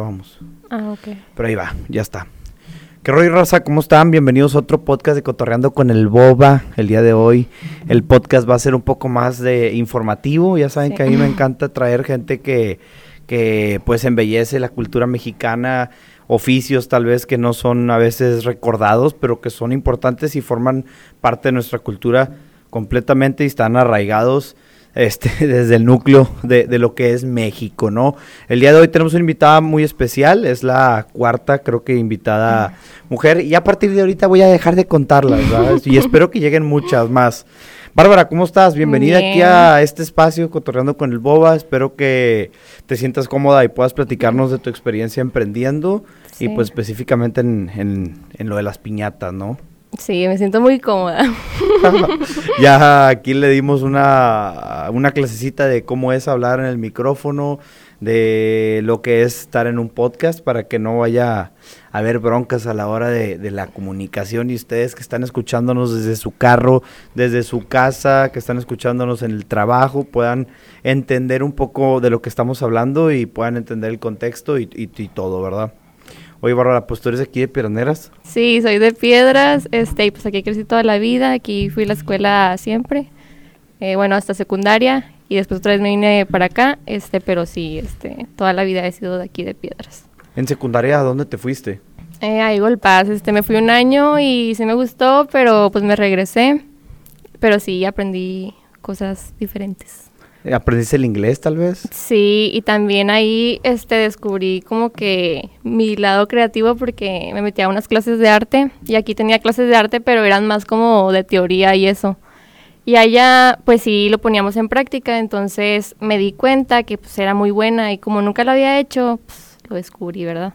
grabamos. Ah, ok. Pero ahí va, ya está. ¿Qué rollo, raza? ¿Cómo están? Bienvenidos a otro podcast de Cotorreando con el Boba. El día de hoy el podcast va a ser un poco más de informativo. Ya saben Sí. que a mí me encanta traer gente que, que pues embellece la cultura mexicana, oficios tal vez que no son a veces recordados, pero que son importantes y forman parte de nuestra cultura completamente y están arraigados este, desde el núcleo de, de lo que es México, ¿no? El día de hoy tenemos una invitada muy especial, es la cuarta, creo que invitada mujer, y a partir de ahorita voy a dejar de contarlas, ¿sabes? Y espero que lleguen muchas más. Bárbara, ¿cómo estás? Bienvenida aquí a este espacio, Cotorreando con el Boba. Espero que te sientas cómoda y puedas platicarnos de tu experiencia emprendiendo y pues específicamente en, en- en lo de las piñatas, ¿no? Sí, me siento muy cómoda. ya aquí le dimos una, una clasecita de cómo es hablar en el micrófono, de lo que es estar en un podcast para que no vaya a haber broncas a la hora de, la comunicación y ustedes que están escuchándonos desde su carro, desde su casa, que están escuchándonos en el trabajo, puedan entender un poco de lo que estamos hablando y puedan entender el contexto y todo, ¿verdad? Oye, Bárbara, pues tú eres aquí de Piraneras. Sí, soy de Piedras, este, y pues aquí crecí toda la vida, aquí fui a la escuela siempre, eh, bueno, hasta secundaria, y después otra vez me vine para acá, este, pero sí, este, toda la vida he sido de aquí de Piedras. En secundaria, ¿a dónde te fuiste? Eh, ahí Golpaz, este, me fui un año y sí me gustó, pero pues me regresé, pero sí aprendí cosas diferentes. ¿Aprendiste el inglés tal vez? Sí, y también ahí este descubrí como que mi lado creativo porque me metí a unas clases de arte y aquí tenía clases de arte, pero eran más como de teoría y eso. Y allá pues sí lo poníamos en práctica, entonces me di cuenta que pues era muy buena y como nunca lo había hecho, pues lo descubrí, ¿verdad?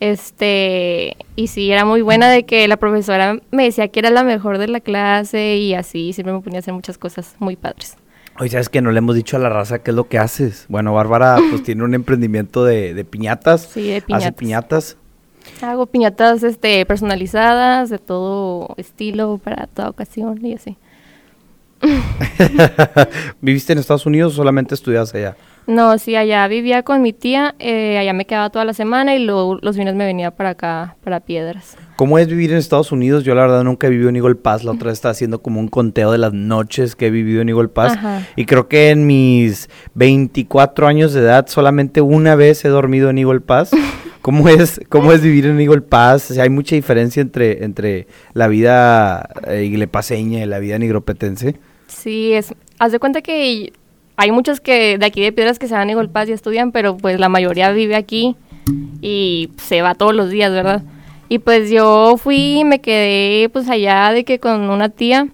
Este, y sí, era muy buena de que la profesora me decía que era la mejor de la clase y así, siempre me ponía a hacer muchas cosas muy padres. Oye, ¿sabes que no le hemos dicho a la raza qué es lo que haces? Bueno, Bárbara pues tiene un emprendimiento de, de piñatas. Sí, de Hace piñatas. piñatas. Hago piñatas este, personalizadas, de todo estilo, para toda ocasión y así. ¿Viviste en Estados Unidos o solamente estudias allá? No, sí, allá vivía con mi tía, eh, allá me quedaba toda la semana y luego los fines me venía para acá, para Piedras. ¿Cómo es vivir en Estados Unidos? Yo la verdad nunca he vivido en Eagle Pass. La otra vez estaba haciendo como un conteo de las noches que he vivido en Eagle Pass. Ajá. Y creo que en mis 24 años de edad solamente una vez he dormido en Eagle Pass. ¿Cómo es, cómo es vivir en Eagle Pass? O sea, hay mucha diferencia entre, entre la vida eh, iglepaseña y la vida nigropetense. Sí, es, haz de cuenta que hay muchos que de aquí de Piedras que se van a Eagle Pass y estudian, pero pues la mayoría vive aquí y se va todos los días, ¿verdad? Y pues yo fui y me quedé pues allá de que con una tía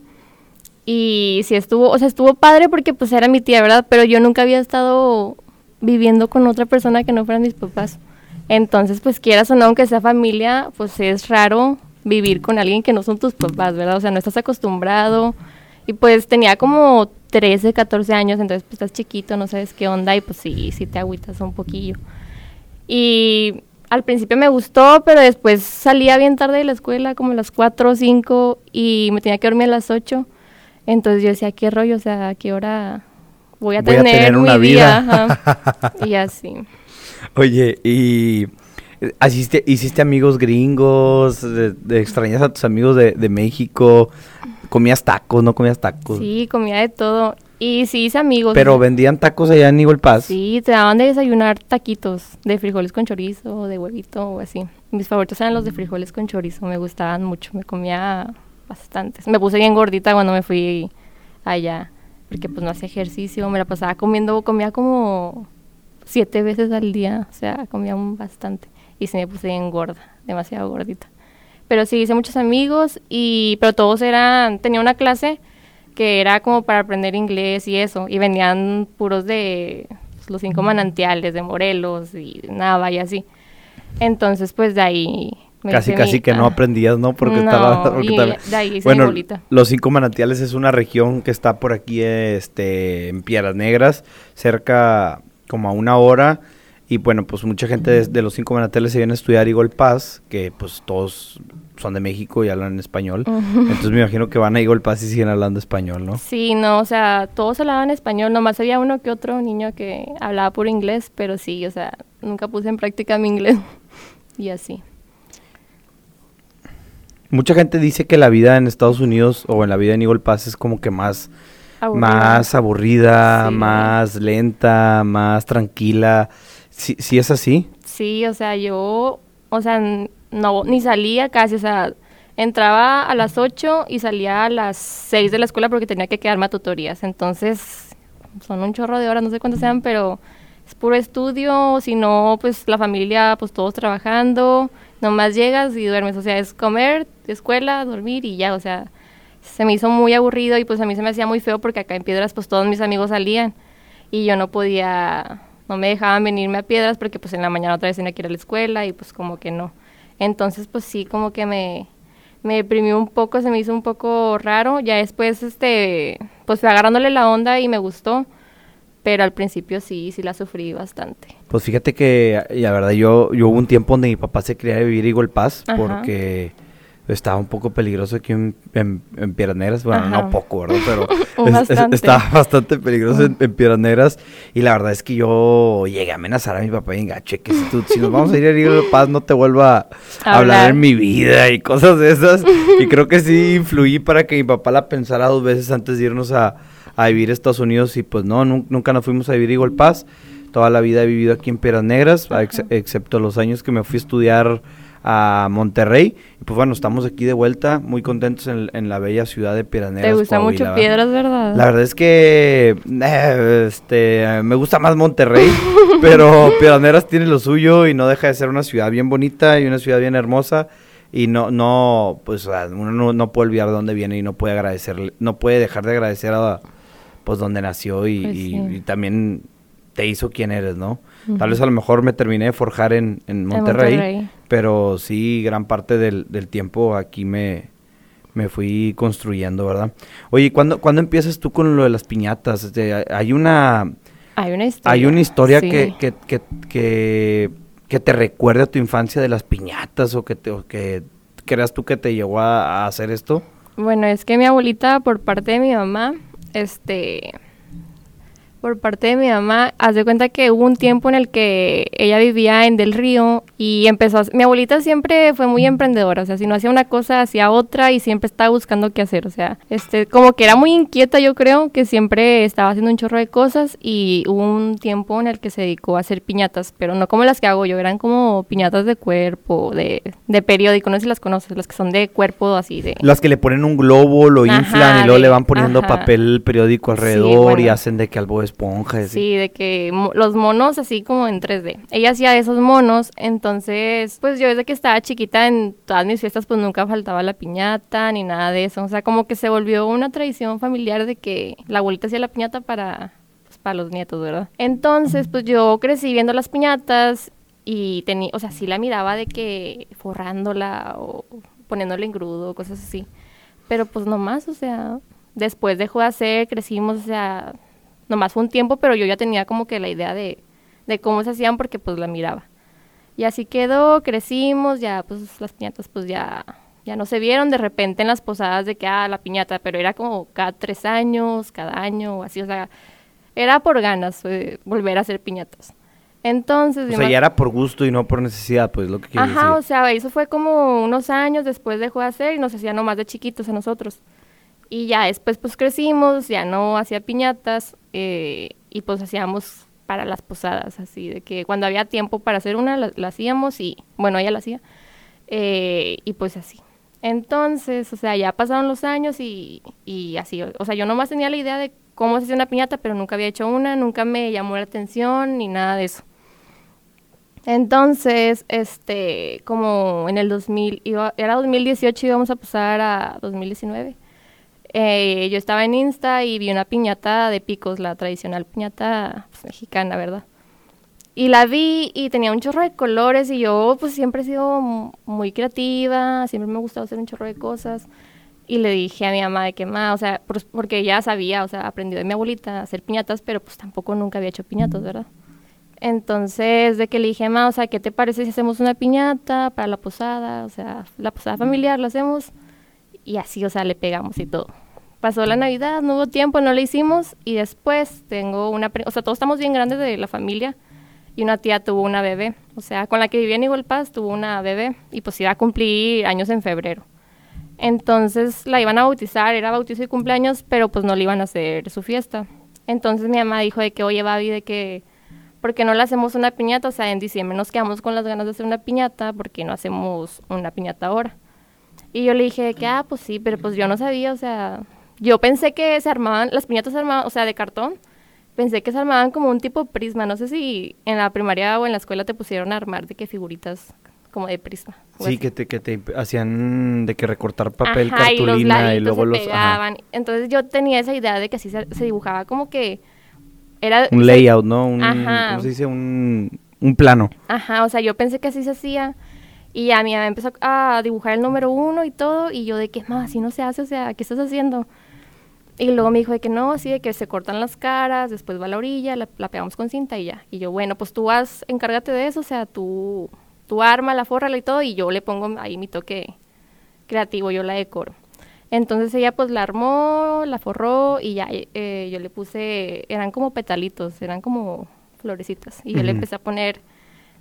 y sí estuvo, o sea, estuvo padre porque pues era mi tía, ¿verdad? Pero yo nunca había estado viviendo con otra persona que no fueran mis papás. Entonces, pues quieras o no, aunque sea familia, pues es raro vivir con alguien que no son tus papás, ¿verdad? O sea, no estás acostumbrado. Y pues tenía como 13, 14 años, entonces pues estás chiquito, no sabes qué onda y pues sí, sí te agüitas un poquillo. Y al principio me gustó, pero después salía bien tarde de la escuela, como a las 4 o 5, y me tenía que dormir a las 8. Entonces yo decía, ¿qué rollo? O sea, ¿a qué hora voy a Voy a tener, tener mi una vida. Ajá. y así. Oye, y eh, hiciste, hiciste amigos gringos, de, de- extrañas a tus amigos de, de México, comías tacos, no comías tacos. Sí, comía de todo. Y sí hice amigos. Pero vendían tacos allá en Eagle Pass. Sí, te daban de desayunar taquitos de frijoles con chorizo, de huevito o así. Mis favoritos eran los de frijoles con chorizo, me gustaban mucho, me comía bastantes. Me puse bien gordita cuando me fui allá, porque pues no hacía ejercicio, me la pasaba comiendo, comía como siete veces al día, o sea, comía un bastante. Y se me puse bien gorda, demasiado gordita. Pero sí, hice muchos amigos, y pero todos eran, tenía una clase que era como para aprender inglés y eso, y venían puros de pues, los cinco manantiales de Morelos y Nava y así. Entonces, pues de ahí... me Casi, casi mi- que no aprendías, ¿no? Porque No, estaba... porque y de ahí hice mi Bueno. Los Cinco Manantiales es una región que está por aquí, este, en Piedras Negras, cerca como a una hora. Y bueno, pues mucha gente de, de los Cinco Manantiales se viene a estudiar Eagle Pass, que pues todos son de México y hablan español. Entonces me imagino que van a Eagle Pass y siguen hablando español, ¿no? Sí, no, o sea, todos hablaban español, nomás había uno que otro niño que hablaba puro inglés, pero sí, o sea, nunca puse en práctica mi inglés y así. Mucha gente dice que la vida en Estados Unidos o en la vida en Eagle Pass es como que más aburrida, más, aburrida más lenta, más tranquila. ¿Sí, ¿Sí es así? Sí, o sea, yo, o sea, no, ni salía casi, o sea, entraba a las 8 y salía a las 6 de la escuela porque tenía que quedarme a tutorías. Entonces, son un chorro de horas, no sé cuántas sean, pero es puro estudio, si no, pues la familia, pues todos trabajando, nomás llegas y duermes, o sea, es comer, escuela, dormir y ya, o sea, se me hizo muy aburrido y pues a mí se me hacía muy feo porque acá en Piedras pues todos mis amigos salían y yo no podía, no me dejaban venirme a Piedras porque pues en la mañana otra vez tenía que ir a la escuela y pues como que no. Entonces pues sí, como que me, me deprimió un poco, se me hizo un poco raro. Ya después, este, pues fui agarrándole la onda y me gustó. Pero al principio sí, sí la sufrí bastante. Pues fíjate que, la verdad, yo, yo hubo un tiempo donde mi papá se quería vivir igual paz porque estaba un poco peligroso aquí en, en, Bueno, no poco, ¿verdad? Pero estaba bastante peligroso en, en, Y la verdad es que yo llegué a amenazar a mi papá y engache que si, tú, si nos vamos a ir a ir Paz no te vuelva a hablar. en mi vida y cosas de esas. y creo que sí influí para que mi papá la pensara dos veces antes de irnos a, a vivir a Estados Unidos. Y pues no, nunca nos fuimos a vivir igual Paz. Toda la vida he vivido aquí en Piedras Negras, excepto los años que me fui a estudiar a Monterrey. Y pues bueno, estamos aquí de vuelta, muy contentos en, la bella ciudad de Piedras Te gusta mucho Piedras, ¿verdad? La verdad es que eh, este, me gusta más Monterrey, pero Piedras tiene lo suyo y no deja de ser una ciudad bien bonita y una ciudad bien hermosa. Y no, no, pues uno no, puede olvidar de dónde viene y no puede agradecerle, no puede dejar de agradecer a pues donde nació y, pues y también te hizo quien eres, ¿no? Tal vez a lo mejor me terminé de forjar en, en, Monterrey, pero sí, gran parte del, tiempo aquí me, me fui construyendo, ¿verdad? Oye, ¿cuándo, ¿cuándo empiezas tú con lo de las piñatas? Este, hay una... Hay una historia. Hay una historia que, que, que, que, te recuerde a tu infancia de las piñatas o que, te, que creas tú que te llevó a, a hacer esto. Bueno, es que mi abuelita, por parte de mi mamá, este por parte de mi mamá, haz de cuenta que hubo un tiempo en el que ella vivía en Del Río y empezó, a, mi abuelita siempre fue muy emprendedora, o sea, si no hacía una cosa, hacía otra y siempre estaba buscando qué hacer, o sea, este, como que era muy inquieta yo creo, que siempre estaba haciendo un chorro de cosas y hubo un tiempo en el que se dedicó a hacer piñatas, pero no como las que hago yo, eran como piñatas de cuerpo, de, de periódico, no sé si las conoces, las que son de cuerpo así de... Las que le ponen un globo, lo inflan y luego le van poniendo papel periódico alrededor y hacen de que algo esponja. Sí, de que los monos así como en 3D. Ella hacía esos monos, entonces, pues yo desde que estaba chiquita en todas mis fiestas pues nunca faltaba la piñata ni nada de eso. O sea, como que se volvió una tradición familiar de que la abuelita hacía la piñata para, pues, para los nietos, ¿verdad? Entonces, pues yo crecí viendo las piñatas y tenía, o sea, sí la miraba de que forrándola o poniéndole en grudo, cosas así. Pero pues nomás, o sea, después dejó de hacer, crecimos, o sea, Nomás fue un tiempo, pero yo ya tenía como que la idea de, de cómo se hacían porque pues la miraba. Y así quedó, crecimos, ya pues las piñatas pues ya, ya no se vieron de repente en las posadas de que, ah, la piñata, pero era como cada tres años, cada año, o así, o sea, era por ganas eh, volver a hacer piñatas. Entonces... O sea, ya era por gusto y no por necesidad, pues, lo que Ajá, o sea, eso fue como unos años después dejó de hacer y nos hacía nomás de chiquitos a nosotros. Y ya después pues crecimos, ya no hacía piñatas eh, y pues hacíamos para las posadas, así de que cuando había tiempo para hacer una la, hacíamos y bueno, ella la hacía eh, y pues así. Entonces, o sea, ya pasaron los años y, y así, o sea, yo nomás tenía la idea de cómo se hace una piñata, pero nunca había hecho una, nunca me llamó la atención ni nada de eso. Entonces, este, como en el 2000, iba, era 2018 y íbamos a pasar a 2019 eh, yo estaba en Insta y vi una piñata de picos, la tradicional piñata pues, mexicana, ¿verdad? Y la vi y tenía un chorro de colores y yo pues siempre he sido muy creativa, siempre me ha gustado hacer un chorro de cosas. Y le dije a mi mamá de que más, o sea, porque ella sabía, o sea, aprendió de mi abuelita a hacer piñatas, pero pues tampoco nunca había hecho piñatas, ¿verdad? Entonces, de que le dije, ma, o sea, ¿qué te parece si hacemos una piñata para la posada? O sea, la posada familiar la hacemos y así, o sea, le pegamos y todo. Pasó la Navidad, no hubo tiempo, no le hicimos y después tengo una, o sea, todos estamos bien grandes de la familia y una tía tuvo una bebé. O sea, con la que vivía en Igual Paz tuvo una bebé y pues iba a cumplir años en febrero. Entonces la iban a bautizar, era bautizo y cumpleaños, pero pues no le iban a hacer su fiesta. Entonces mi mamá dijo de que, oye, Babi, de que, ¿por qué no le hacemos una piñata? O sea, en diciembre nos quedamos con las ganas de hacer una piñata, ¿por qué no hacemos una piñata ahora? Y yo le dije que, ah, pues sí, pero pues yo no sabía, o sea, yo pensé que se armaban, las piñatas se armaban, o sea, de cartón, pensé que se armaban como un tipo prisma. No sé si en la primaria o en la escuela te pusieron a armar de qué figuritas como de prisma. Sí, que te, que te hacían de que recortar papel, cartulina y, luego los... Pegaban. Entonces yo tenía esa idea de que así se, dibujaba como que era... Un layout, ¿no? Un, ¿Cómo se dice? Un, un plano. Ajá, o sea, yo pensé que así se hacía. Y a mí me empezó a dibujar el número uno y todo. Y yo de que, más, así no se hace, o sea, ¿qué estás haciendo? Y luego me dijo de que no, así de que se cortan las caras, después va a la orilla, la, pegamos con cinta y ya. Y yo, bueno, pues tú vas, encárgate de eso, o sea, tú, tú arma, la forra y todo, y yo le pongo ahí mi toque creativo, yo la decoro. Entonces ella pues la armó, la forró y ya eh, yo le puse, eran como petalitos, eran como florecitas. Y yo le empecé a poner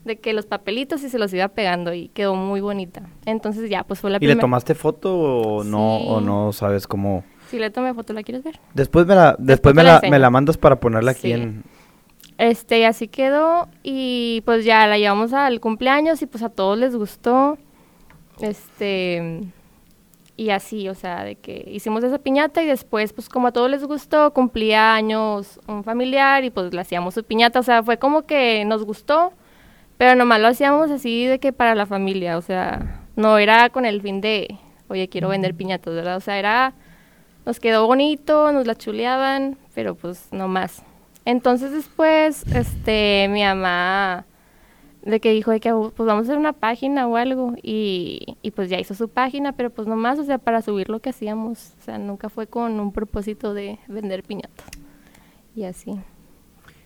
de que los papelitos y se los iba pegando y quedó muy bonita. Entonces ya, pues fue la primera. ¿Y le tomaste foto o no, o no sabes cómo? Si le tomé foto, ¿la quieres ver? Después me la, después, me, la, me la mandas para ponerla aquí en... Este, y así quedó y pues ya la llevamos al cumpleaños y pues a todos les gustó. Este, y así, o sea, de que hicimos esa piñata y después, pues como a todos les gustó, cumplía años un familiar y pues le hacíamos su piñata, o sea, fue como que nos gustó, pero nomás lo hacíamos así de que para la familia, o sea, no era con el fin de, oye, quiero vender piñatas, ¿verdad? O sea, era nos quedó bonito, nos la chuleaban, pero pues no más. Entonces después, este, mi mamá, de que dijo de que pues vamos a hacer una página o algo, y, y pues ya hizo su página, pero pues no más, o sea, para subir lo que hacíamos, o sea, nunca fue con un propósito de vender piñatas. Y así.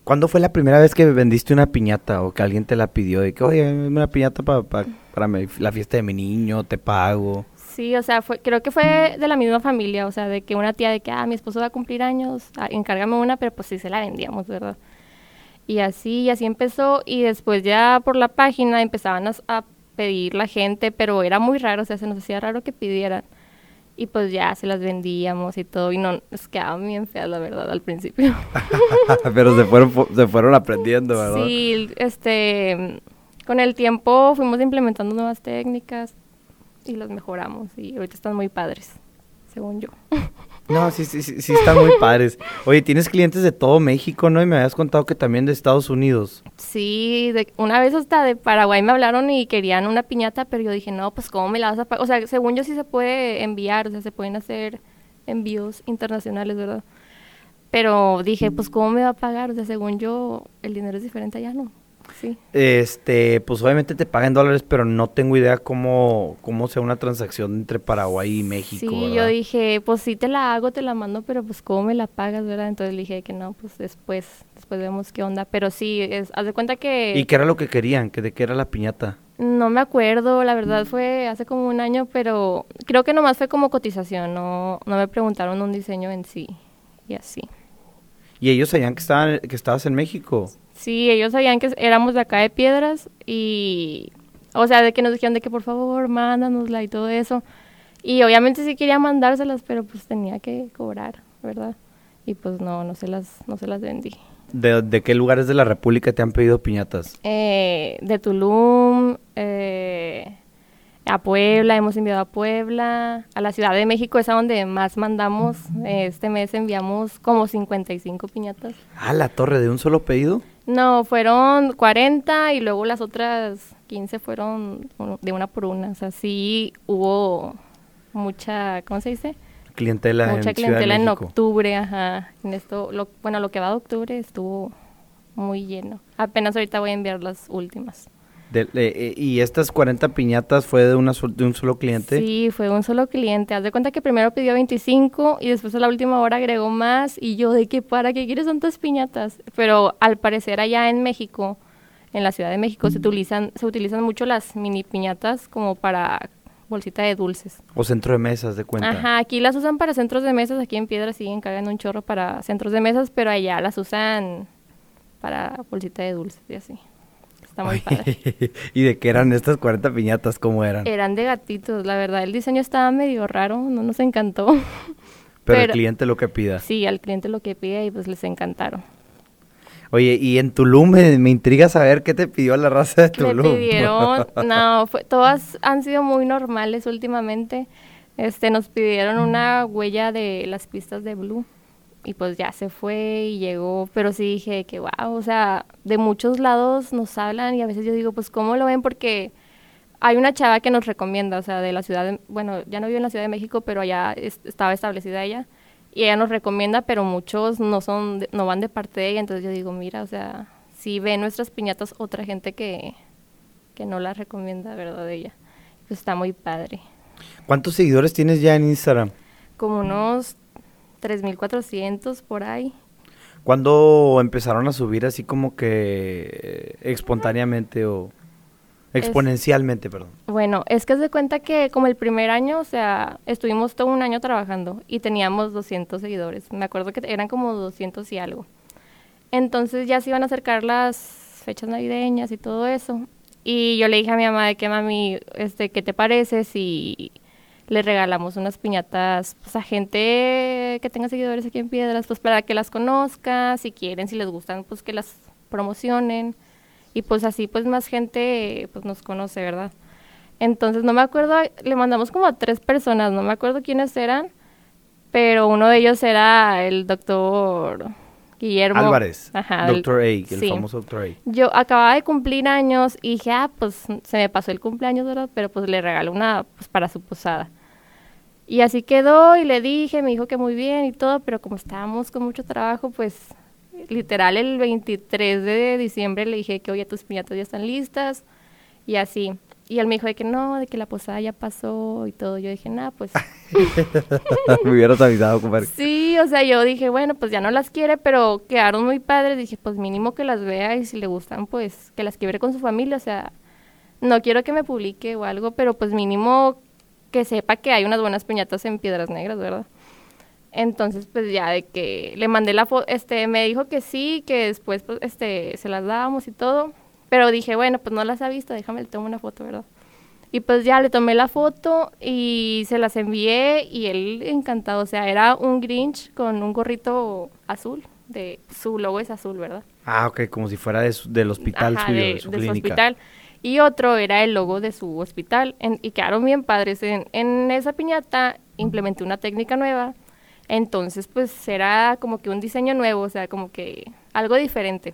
¿Cuándo fue la primera vez que vendiste una piñata o que alguien te la pidió? De que, oye, una piñata para para la fiesta de mi niño, te pago. Sí, o sea, fue, creo que fue de la misma familia, o sea, de que una tía de que, ah, mi esposo va a cumplir años, ah, encárgame una, pero pues sí se la vendíamos, ¿verdad? Y así, y así empezó, y después ya por la página empezaban a, pedir la gente, pero era muy raro, o sea, se nos hacía raro que pidieran. Y pues ya se las vendíamos y todo, y no, nos quedaban bien feas, la verdad, al principio. pero se fueron, se fueron aprendiendo, ¿verdad? Sí, este, con el tiempo fuimos implementando nuevas técnicas y los mejoramos y ahorita están muy padres, según yo. No, sí, sí, sí, sí están muy padres. Oye, tienes clientes de todo México, ¿no? Y me habías contado que también de Estados Unidos. Sí, de, una vez hasta de Paraguay me hablaron y querían una piñata, pero yo dije, no, pues ¿cómo me la vas a pagar? O sea, según yo sí se puede enviar, o sea, se pueden hacer envíos internacionales, ¿verdad? Pero dije, pues ¿cómo me va a pagar? O sea, según yo, el dinero es diferente allá, ¿no? Sí. Este, pues obviamente te pagan dólares, pero no tengo idea cómo, cómo sea una transacción entre Paraguay y México. Sí, yo dije, pues sí te la hago, te la mando, pero pues cómo me la pagas, ¿verdad? Entonces le dije que no, pues después, después vemos qué onda. Pero sí, es, haz de cuenta que... ¿Y qué era lo que querían? ¿Que ¿De qué era la piñata? No me acuerdo, la verdad fue hace como un año, pero creo que nomás fue como cotización, no, no me preguntaron un diseño en sí y así. ¿Y ellos sabían que, estaban, que estabas en México? Sí, ellos sabían que éramos de acá de Piedras y, o sea, de que nos dijeron de que por favor, mándanosla y todo eso. Y obviamente sí quería mandárselas, pero pues tenía que cobrar, ¿verdad? Y pues no, no se las, no se las vendí. ¿De, de qué lugares de la República te han pedido piñatas? Eh, de Tulum, eh, a Puebla, hemos enviado a Puebla, a la Ciudad de México es a donde más mandamos. Este mes enviamos como 55 piñatas. ¿A la torre de un solo pedido? No, fueron 40 y luego las otras 15 fueron de una por una. O sea, sí hubo mucha, ¿cómo se dice? Clientela mucha clientela en octubre, ajá. En esto, lo, bueno, lo que va de octubre estuvo muy lleno. Apenas ahorita voy a enviar las últimas. Eh, ¿Y estas 40 piñatas fue de, una, de un solo cliente? Sí, fue un solo cliente. Haz de cuenta que primero pidió 25 y después a la última hora agregó más y yo de que para qué quieres tantas piñatas. Pero al parecer allá en México, en la Ciudad de México, se utilizan, se utilizan mucho las mini piñatas como para bolsita de dulces. O centro de mesas, de cuenta. Ajá, aquí las usan para centros de mesas, aquí en Piedra siguen cargando un chorro para centros de mesas, pero allá las usan para bolsita de dulces y así. Está muy padre. ¿Y de qué eran estas 40 piñatas? ¿Cómo eran? Eran de gatitos, la verdad. El diseño estaba medio raro, no nos encantó. Pero, el cliente lo que pida. Sí, al cliente lo que pide y pues les encantaron. Oye, y en Tulum me, me, intriga saber qué te pidió la raza de Tulum. Me pidieron, no, fue, todas han sido muy normales últimamente. Este, nos pidieron una huella de las pistas de Blue y pues ya se fue y llegó, pero sí dije que wow, o sea, de muchos lados nos hablan y a veces yo digo, pues cómo lo ven porque hay una chava que nos recomienda, o sea, de la ciudad, de, bueno, ya no vive en la Ciudad de México, pero allá estaba establecida ella y ella nos recomienda, pero muchos no son, no van de parte de ella, entonces yo digo, mira, o sea, si ve nuestras piñatas otra gente que, que no la recomienda, ¿verdad? De ella, pues está muy padre. ¿Cuántos seguidores tienes ya en Instagram? Como unos 3.400 por ahí. ¿Cuándo empezaron a subir así como que eh, espontáneamente o exponencialmente, perdón? Bueno, es que se cuenta que como el primer año, o sea, estuvimos todo un año trabajando y teníamos 200 seguidores. Me acuerdo que eran como 200 y algo. Entonces ya se iban a acercar las fechas navideñas y todo eso. Y yo le dije a mi mamá de que mami, este, ¿qué te parece si le regalamos unas piñatas pues, a gente que tenga seguidores aquí en Piedras, pues para que las conozca, si quieren, si les gustan, pues que las promocionen y pues así pues más gente pues nos conoce, ¿verdad? Entonces no me acuerdo, le mandamos como a tres personas, no me acuerdo quiénes eran, pero uno de ellos era el doctor Guillermo Álvarez, Ajá, Doctor A, el famoso Doctor A. Yo acababa de cumplir años y dije, ah, pues se me pasó el cumpleaños, ¿verdad? Pero pues le regalé una pues, para su posada. Y así quedó y le dije, me dijo que muy bien y todo, pero como estábamos con mucho trabajo, pues literal el 23 de diciembre le dije que, oye, tus piñatas ya están listas y así. Y él me dijo de que no, de que la posada ya pasó y todo. Yo dije, nada, pues. me hubieras avisado, compadre. Sí, o sea, yo dije, bueno, pues ya no las quiere, pero quedaron muy padres. Dije, pues mínimo que las vea y si le gustan, pues que las quiebre con su familia. O sea, no quiero que me publique o algo, pero pues mínimo que sepa que hay unas buenas piñatas en Piedras Negras, ¿verdad? Entonces, pues ya de que le mandé la foto, este, me dijo que sí, que después, pues, este, se las dábamos y todo. Pero dije, bueno, pues no las ha visto, déjame le tomo una foto, ¿verdad? Y pues ya le tomé la foto y se las envié y él encantado, o sea, era un Grinch con un gorrito azul, de su logo es azul, ¿verdad? Ah, ok, como si fuera de del hospital suyo, de, su, hospital. Y otro era el logo de su hospital y quedaron bien padres. En, en esa piñata implementé una técnica nueva, entonces pues era como que un diseño nuevo, o sea, como que algo diferente.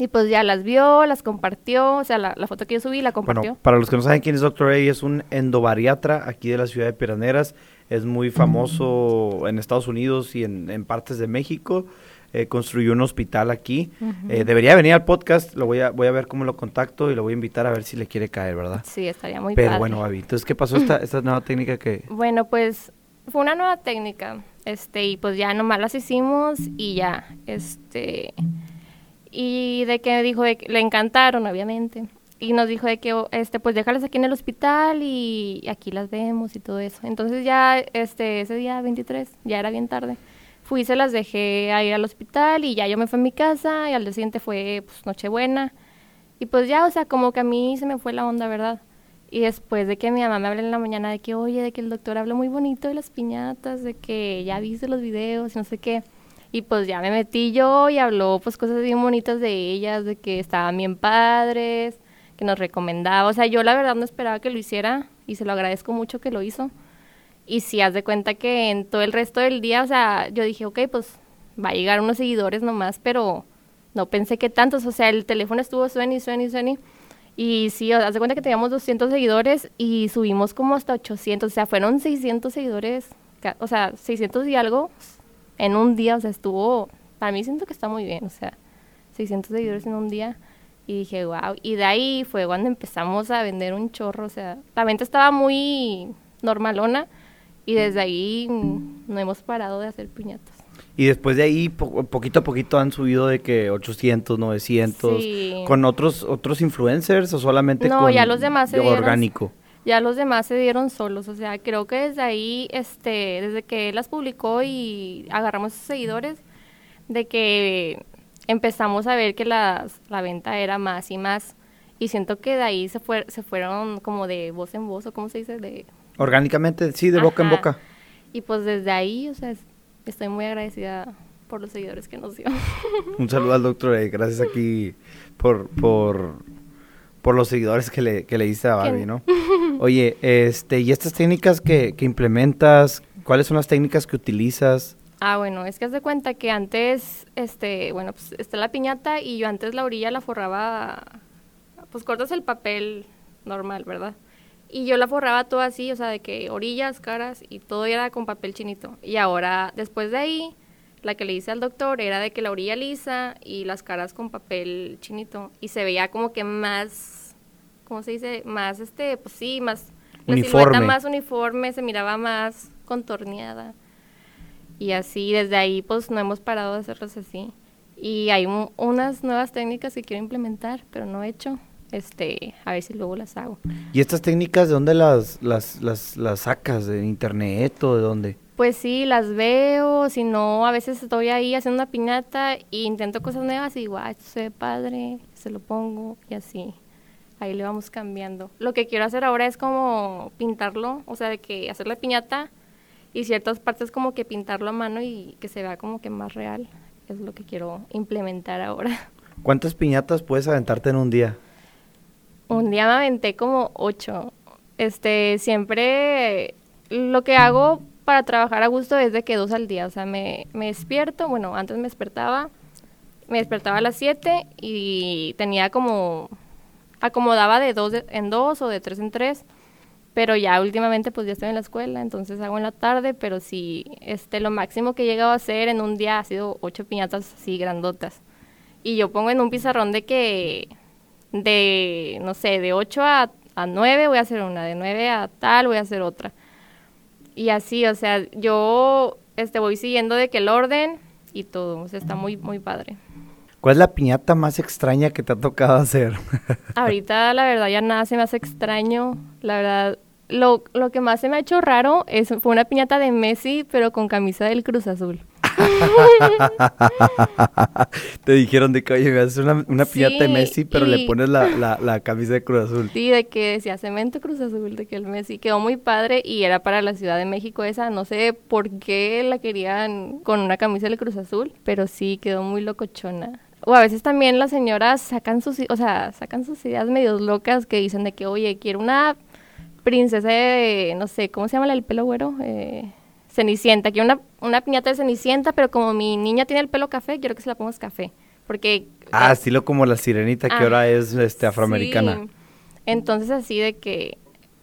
Y pues ya las vio, las compartió, o sea, la, foto que yo subí la compartió. Bueno, para los que no saben quién es Dr. A, es un endobariatra aquí de la ciudad de Piraneras. Es muy famoso en Estados Unidos y en, partes de México. Eh, construyó un hospital aquí. Eh, debería venir al podcast, lo voy a, voy a ver cómo lo contacto y lo voy a invitar a ver si le quiere caer, ¿verdad? Sí, estaría muy Pero bueno, Babi, entonces, ¿qué pasó esta, esta nueva técnica que...? Bueno, pues fue una nueva técnica, este, y pues ya nomás las hicimos y ya, este y de que dijo de que le encantaron, obviamente. Y nos dijo de que, este, pues déjalas aquí en el hospital y aquí las vemos y todo eso. Entonces ya, este, ese día 23, ya era bien tarde, fui, se las dejé a ir al hospital y ya yo me fui a mi casa y al día siguiente fue, pues, Nochebuena. Y pues ya, o sea, como que a mí se me fue la onda, ¿verdad? Y después de que mi mamá me habló en la mañana de que, oye, de que el doctor habla muy bonito de las piñatas, de que ya viste los videos y no sé qué y pues ya me metí yo y habló pues cosas bien bonitas de ellas, de que estaban bien padres, que nos recomendaba. O sea, yo la verdad no esperaba que lo hiciera y se lo agradezco mucho que lo hizo. Y si haz de cuenta que en todo el resto del día, o sea, yo dije, ok, pues va a llegar unos seguidores nomás, pero no pensé que tantos. O sea, el teléfono estuvo suene y suene suene. Y sí, haz de cuenta que teníamos 200 seguidores y subimos como hasta 800. O sea, fueron 600 seguidores, o sea, 600 y algo en un día, o sea, estuvo, para mí siento que está muy bien, o sea, 600 seguidores en un día. Y dije, wow. Y de ahí fue cuando empezamos a vender un chorro, o sea, la venta estaba muy normalona y desde ahí no hemos parado de hacer piñatas. Y después de ahí, poquito a poquito han subido de que 800, 900, con otros otros influencers o solamente no, con ya los demás orgánico ya los demás se dieron solos, o sea, creo que desde ahí, este, desde que él las publicó y agarramos esos seguidores, de que empezamos a ver que las, la venta era más y más. Y siento que de ahí se, fue, se fueron como de voz en voz, o cómo se dice, de... Orgánicamente, sí, de boca en boca. Y pues desde ahí, o sea, es- estoy muy agradecida por los seguidores que nos dio. Un saludo al doctor, eh, gracias aquí por, por, por los seguidores que le, que le diste a Barbie, ¿no? Oye, este, ¿y estas técnicas que, que implementas, cuáles son las técnicas que utilizas? Ah, bueno, es que haz de cuenta que antes, este, bueno, pues está la piñata y yo antes la orilla la forraba, pues cortas el papel normal, ¿verdad? Y yo la forraba todo así, o sea, de que orillas, caras y todo era con papel chinito. Y ahora, después de ahí, la que le hice al doctor era de que la orilla lisa y las caras con papel chinito. Y se veía como que más, ¿cómo se dice? Más, este, pues sí, más... La Uniforme. silueta más uniforme, se miraba más contorneada. Y así, desde ahí, pues no hemos parado de hacerlos así. Y hay un- unas nuevas técnicas que quiero implementar, pero no he hecho. Este, a ver si luego las hago. ¿Y estas técnicas de dónde las, las, las, las sacas? ¿De internet o de dónde? Pues sí, las veo, si no, a veces estoy ahí haciendo una piñata e intento cosas nuevas y digo, ah, esto se ve padre, se lo pongo y así. Ahí le vamos cambiando. Lo que quiero hacer ahora es como pintarlo, o sea, de que hacer la piñata y ciertas partes como que pintarlo a mano y que se vea como que más real. Es lo que quiero implementar ahora. ¿Cuántas piñatas puedes aventarte en un día? Un día me aventé como ocho. Este, siempre lo que hago para trabajar a gusto es de que dos al día. O sea, me, me despierto, bueno, antes me despertaba, me despertaba a las siete y tenía como, acomodaba de dos en dos o de tres en tres. Pero ya últimamente pues ya estoy en la escuela, entonces hago en la tarde, pero sí, este, lo máximo que he llegado a hacer en un día ha sido ocho piñatas así grandotas. Y yo pongo en un pizarrón de que de, no sé, de 8 a, a 9 voy a hacer una, de 9 a tal voy a hacer otra. Y así, o sea, yo este, voy siguiendo de que el orden y todo, o sea, está muy, muy padre. ¿Cuál es la piñata más extraña que te ha tocado hacer? Ahorita, la verdad, ya nada se me hace extraño, la verdad. Lo, lo que más se me ha hecho raro es, fue una piñata de Messi, pero con camisa del Cruz Azul. te dijeron de que, oye, me haces una, una piñata de Messi, pero le pones la, la, la camisa de Cruz Azul. Sí, de que decía Cemento Cruz Azul, de que el Messi quedó muy padre y era para la Ciudad de México esa. No sé por qué la querían con una camisa del Cruz Azul, pero sí quedó muy locochona. O a veces también las señoras sacan sus, o sea, sacan sus ideas medio locas que dicen de que, oye, quiero una princesa de, no sé, ¿cómo se llama la del pelo güero? Eh, Cenicienta. Quiero una, una piñata de Cenicienta, pero como mi niña tiene el pelo café, quiero que se la pongas café. Porque... Ah, la- estilo como la sirenita que Ah, ahora es este, afroamericana. Sí. Entonces así de que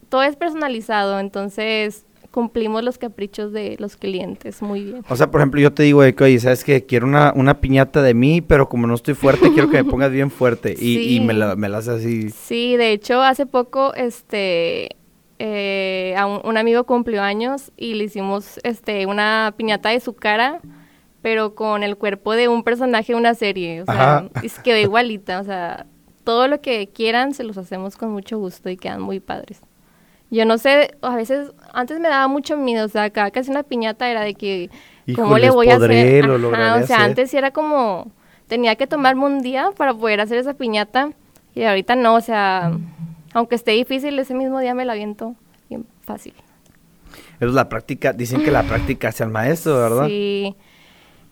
todo es personalizado, entonces cumplimos los caprichos de los clientes muy bien. O sea, por ejemplo, yo te digo de que, oye, ¿sabes qué? Quiero una, una piñata de mí, pero como no estoy fuerte, quiero que me pongas bien fuerte. Y, me la, me la haces así. Sí, de hecho hace poco este eh, a un, un amigo cumplió años y le hicimos este una piñata de su cara, pero con el cuerpo de un personaje de una serie, o sea, se quedó igualita, o sea, todo lo que quieran se los hacemos con mucho gusto y quedan muy padres. Yo no sé, a veces, antes me daba mucho miedo, o sea, cada que hacía una piñata era de que, ¿cómo le Híjoles, voy a hacer? ¿Lo Ajá, lograré o sea, hacer? antes era como, tenía que tomarme un día para poder hacer esa piñata, y ahorita no, o sea, aunque esté difícil, ese mismo día me la aviento bien fácil. Es la práctica, dicen que la práctica hace al maestro, ¿verdad? Sí,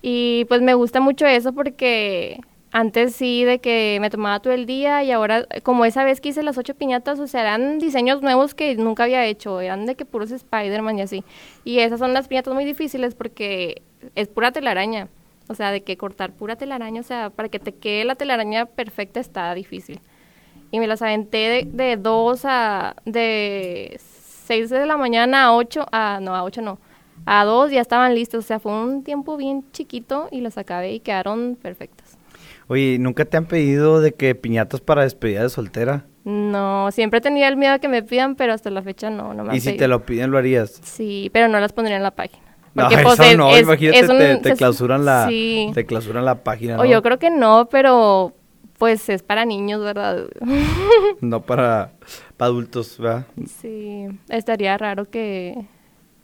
y pues me gusta mucho eso porque antes sí de que me tomaba todo el día y ahora como esa vez que hice las ocho piñatas, o sea, eran diseños nuevos que nunca había hecho, eran de que puros Spider-Man y así. Y esas son las piñatas muy difíciles porque es pura telaraña, o sea, de que cortar pura telaraña, o sea, para que te quede la telaraña perfecta está difícil. Y me las aventé de, de dos a, de seis de la mañana a ocho, a, no, a ocho no, a dos ya estaban listos, o sea, fue un tiempo bien chiquito y las acabé y quedaron perfectas. Oye, ¿nunca te han pedido de que piñatas para despedida de soltera? No, siempre tenía el miedo a que me pidan, pero hasta la fecha no, no me han Y si pedido. te lo piden, lo harías. Sí, pero no las pondría en la página. No, pues, eso es- no, es- imagínate, es un- te, clausuran la, Sí. te clausuran la página, O ¿no? yo creo que no, pero pues es para niños, ¿verdad? No para, para adultos, ¿verdad? Sí, estaría raro que,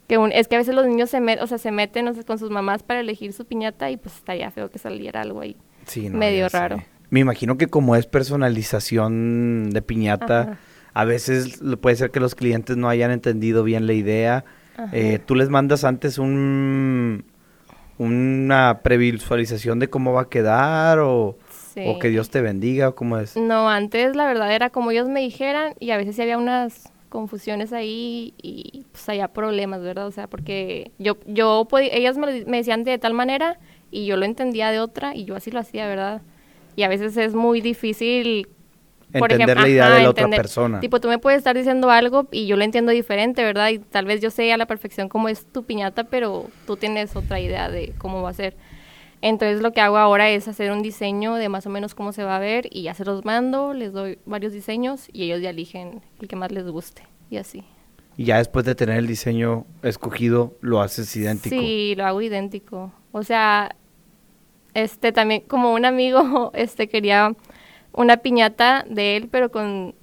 que un- es que a veces los niños se, met- o sea, se meten o sea, con sus mamás para elegir su piñata y pues estaría feo que saliera algo ahí. Sí, no, medio sé. raro. Me imagino que como es personalización de piñata, Ajá. a veces puede ser que los clientes no hayan entendido bien la idea. Eh, Tú les mandas antes un una previsualización de cómo va a quedar o, Sí. o que Dios te bendiga o cómo es. No, antes la verdad era como ellos me dijeran y a veces sí había unas confusiones ahí y pues había problemas, ¿verdad? O sea, porque yo, yo ellas me decían de tal manera y yo lo entendía de otra y yo así lo hacía, ¿verdad? Y a veces es muy difícil por Entender ejemplo, la idea ajá, de la otra entender. persona. Tipo, tú me puedes estar diciendo algo y yo lo entiendo diferente, ¿verdad? Y tal vez yo sé a la perfección cómo es tu piñata, pero tú tienes otra idea de cómo va a ser. Entonces lo que hago ahora es hacer un diseño de más o menos cómo se va a ver y ya se los mando, les doy varios diseños y ellos ya eligen el que más les guste y así. Y ya después de tener el diseño escogido, lo haces idéntico. Sí, lo hago idéntico. O sea, este también como un amigo este quería una piñata de él, pero con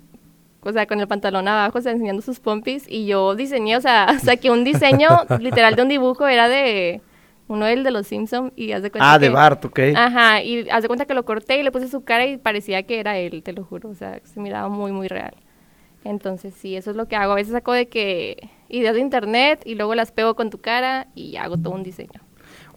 o sea, con el pantalón abajo, o sea, enseñando sus pompis y yo diseñé, o sea, saqué un diseño literal de un dibujo, era de uno del de los Simpson y haz de cuenta Ah, de Bart, ok. Ajá, y haz de cuenta que lo corté y le puse su cara y parecía que era él, te lo juro, o sea, se miraba muy, muy real. Entonces, sí, eso es lo que hago. A veces saco de que ideas de internet y luego las pego con tu cara y hago todo un diseño.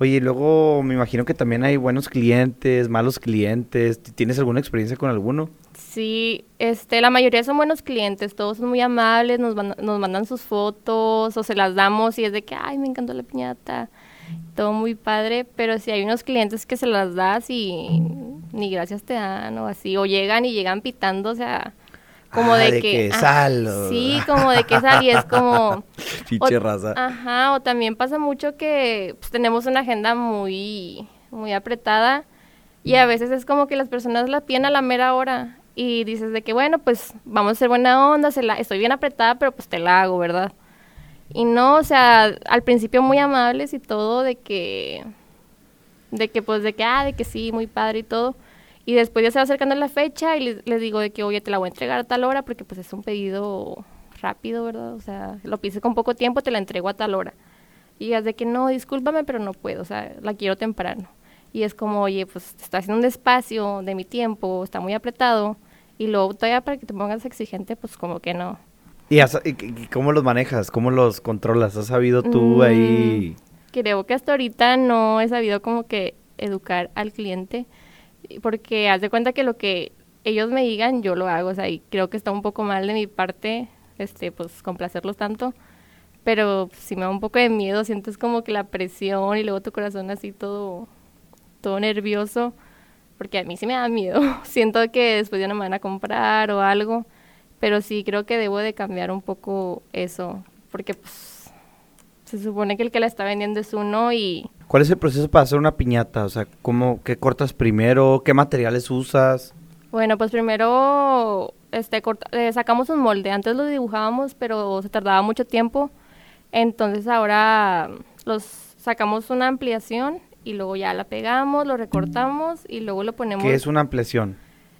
Oye, y luego me imagino que también hay buenos clientes, malos clientes. ¿Tienes alguna experiencia con alguno? Sí, este, la mayoría son buenos clientes, todos son muy amables, nos, van- nos mandan sus fotos o se las damos y es de que, ay, me encantó la piñata, todo muy padre, pero si hay unos clientes que se las das y ni gracias te dan o así, o llegan y llegan pitando, o sea, como Ah, de, de que... que ah, sal, Sí, como de que sal y es como... Pinche raza. Ajá, o también pasa mucho que pues, tenemos una agenda muy, muy apretada y a veces es como que las personas la piden a la mera hora y dices de que bueno, pues vamos a hacer buena onda, se la, estoy bien apretada, pero pues te la hago, ¿verdad? Y no, o sea, al principio muy amables y todo de que, de que pues de que, ah, de que sí, muy padre y todo. Y después ya se va acercando la fecha y les, les digo de que, oye, te la voy a entregar a tal hora porque pues es un pedido rápido, ¿verdad? O sea, lo pides con poco tiempo, te la entrego a tal hora. Y es de que no, discúlpame, pero no puedo, o sea, la quiero temprano. Y es como, oye, pues te estoy haciendo un despacio de mi tiempo, está muy apretado. Y luego todavía para que te pongas exigente, pues como que no. ¿Y, has- y- y cómo los manejas? ¿Cómo los controlas? ¿Has sabido tú Mm. ahí? Creo que hasta ahorita no he sabido como que educar al cliente, porque haz de cuenta que lo que ellos me digan, yo lo hago, o sea, y creo que está un poco mal de mi parte, este, pues complacerlos tanto, pero sí me da un poco de miedo, sientes como que la presión y luego tu corazón así todo, todo nervioso, porque a mí sí me da miedo, siento que después ya no me van a comprar o algo, pero sí creo que debo de cambiar un poco eso, porque pues se supone que el que la está vendiendo es uno y ¿Cuál es el proceso para hacer una piñata? O sea, ¿cómo, ¿qué cortas primero? ¿Qué materiales usas? bueno, pues primero este corta- eh, sacamos un molde, antes lo dibujábamos, pero se tardaba mucho tiempo. Entonces ahora los sacamos una ampliación y luego ya la pegamos, lo recortamos y luego lo ponemos ¿Qué es una ampliación?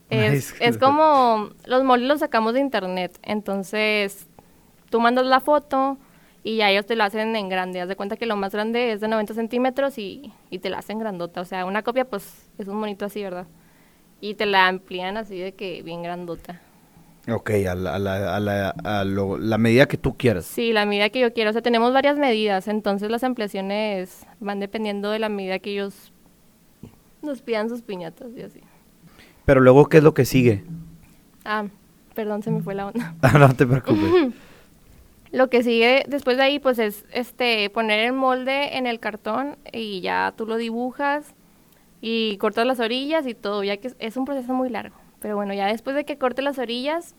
Es, es como, los moldes los sacamos de internet, entonces tú mandas la foto y ya ellos te la hacen en grande. Haz de cuenta que lo más grande es de 90 centímetros y, y te la hacen grandota. O sea, una copia pues es un monito así, ¿verdad? Y te la amplían así de que bien grandota. Ok, a la, a la, a la, a lo- la medida que tú quieras. Sí, la medida que yo quiero. O sea, tenemos varias medidas, entonces las ampliaciones van dependiendo de la medida que ellos nos pidan sus piñatas y así. Pero luego, ¿qué es lo que sigue? Ah, perdón, se me fue la onda. no te preocupes. Lo que sigue después de ahí, pues es este poner el molde en el cartón y ya tú lo dibujas y cortas las orillas y todo, ya que es, un proceso muy largo. Pero bueno, ya después de que cortes las orillas,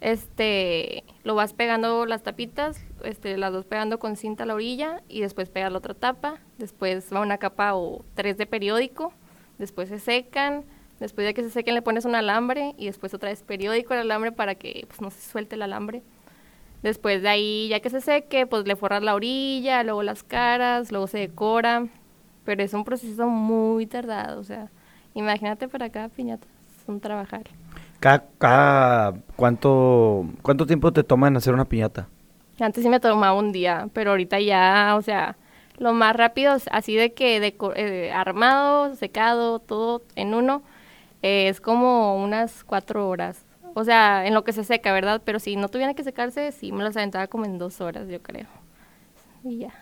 este, lo vas pegando las tapitas, este, las dos pegando con cinta a la orilla y después pegas la otra tapa, después va una capa o tres de periódico, después se secan, después de que se sequen le pones un alambre y después otra vez periódico el alambre para que pues, no se suelte el alambre. Después de ahí, ya que se seque, pues le forras la orilla, luego las caras, luego se decora. Pero es un proceso muy tardado, o sea, imagínate para cada piñata, es un trabajar. Cada, cada- ¿cuánto, ¿Cuánto tiempo te toma en hacer una piñata? Antes sí me tomaba un día, pero ahorita ya, o sea, lo más rápido, así de que de, eh, armado, secado, todo en uno, eh, es como unas cuatro horas. O sea, en lo que se seca, ¿verdad? Pero si no tuviera que secarse, sí me las aventaba como en dos horas, yo creo. Y ya.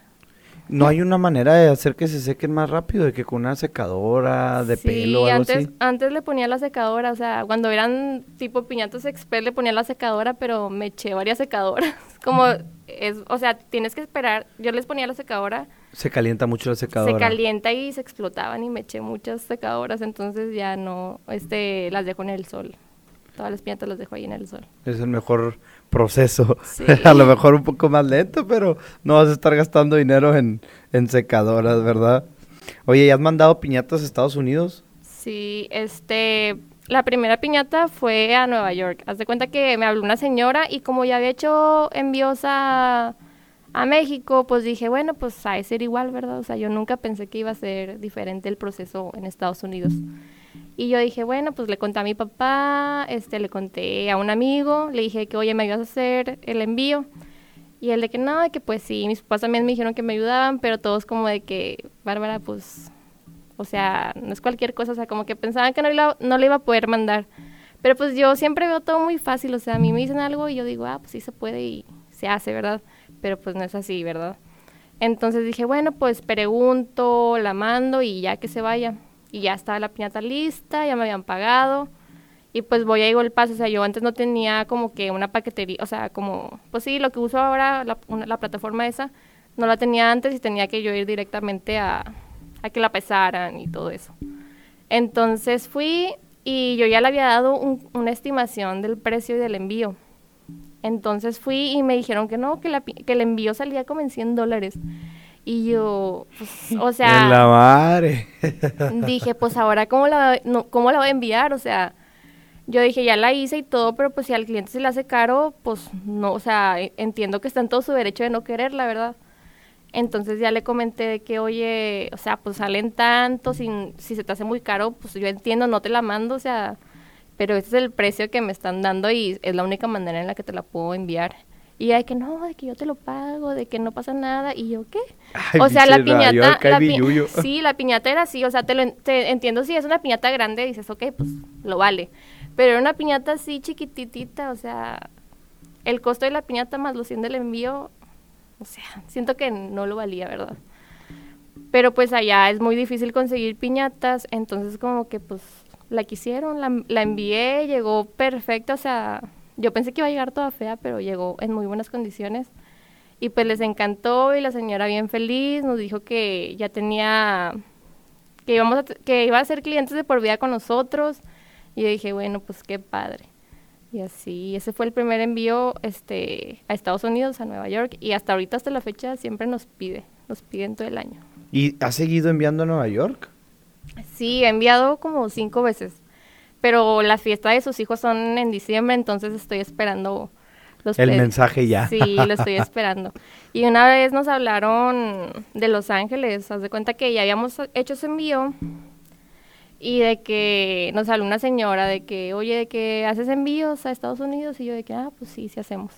¿No hay una manera de hacer que se sequen más rápido? De que con una secadora de pelo o algo antes, así. antes le ponía la secadora, o sea, cuando eran tipo piñatos express le ponía la secadora, pero me eché varias secadoras. Como es, o sea, tienes que esperar. Yo les ponía la secadora. Se calienta mucho la secadora. Se calienta y se explotaban y me eché muchas secadoras, entonces ya no, este, las dejo en el sol. Todas las piñatas las dejo ahí en el sol. Es el mejor proceso. a lo mejor un poco más lento, pero no vas a estar gastando dinero en, en secadoras, ¿verdad? Oye, ¿ya has mandado piñatas a Estados Unidos? Sí, este, la primera piñata fue a Nueva York. Haz de cuenta que me habló una señora y como ya había hecho envíos a, a México, pues dije, bueno, pues a ser igual, ¿verdad? O sea, yo nunca pensé que iba a ser diferente el proceso en Estados Unidos. Y yo dije, bueno, pues le conté a mi papá, este, le conté a un amigo, le dije que, oye, me ayudas a hacer el envío. Y él de que no, que pues sí, mis papás también me dijeron que me ayudaban, pero todos como de que, Bárbara, pues, o sea, no es cualquier cosa, o sea, como que pensaban que no, no le iba a poder mandar. Pero pues yo siempre veo todo muy fácil, o sea, a mí me dicen algo y yo digo, ah, pues sí se puede y se hace, ¿verdad? Pero pues no es así, ¿verdad? Entonces dije, bueno, pues pregunto, la mando y ya que se vaya y ya estaba la piñata lista, ya me habían pagado y pues voy a el Paso, o sea, yo antes no tenía como que una paquetería, o sea, como, pues sí, lo que uso ahora, la, la plataforma esa, no la tenía antes y tenía que yo ir directamente a, a que la pesaran y todo eso. Entonces fui y yo ya le había dado una estimación del precio y del envío. Entonces fui y me dijeron que no, que, la, que el envío salía como en 100 dólares. Y yo, pues, o sea... En la madre. dije, pues ahora, ¿cómo la, no, ¿cómo la voy a enviar? O sea, yo dije, ya la hice y todo, pero pues si al cliente se le hace caro, pues no, o sea, e, entiendo que está en todo su derecho de no querer, la verdad. Entonces ya le comenté de que, oye, o sea, pues salen tanto, si, si se te hace muy caro, pues yo entiendo, no te la mando, o sea, pero este es el precio que me están dando y es la única manera en la que te la puedo enviar. Y hay que no, de que yo te lo pago, de que no pasa nada. Y yo, ¿qué? o sea, la piñata. sí, la piñata era así. O sea, te lo te entiendo si es una piñata grande, dices, ok, pues lo vale. Pero era una piñata así chiquititita, o sea, el costo de la piñata más los 100 del envío, o sea, siento que no lo valía, ¿verdad? Pero pues allá es muy difícil conseguir piñatas, entonces como que pues la quisieron, la, la envié, llegó perfecta, o sea, yo pensé que iba a llegar toda fea, pero llegó en muy buenas condiciones. Y pues les encantó y la señora bien feliz nos dijo que ya tenía, que, íbamos que iba a ser clientes de por vida con nosotros. Y yo dije, bueno, pues qué padre. Y así, ese fue el primer envío este, a Estados Unidos, a Nueva York. Y hasta ahorita, hasta la fecha, siempre nos pide, nos piden todo el año. ¿Y ha seguido enviando a Nueva York? Sí, he enviado como cinco veces pero la fiesta de sus hijos son en diciembre, entonces estoy esperando los el mensaje ya. Sí, lo estoy esperando. Y una vez nos hablaron de Los Ángeles, haz de cuenta que ya habíamos hecho ese envío y de que nos habló una señora de que, oye, de que haces envíos a Estados Unidos y yo de que, ah, pues sí, sí hacemos.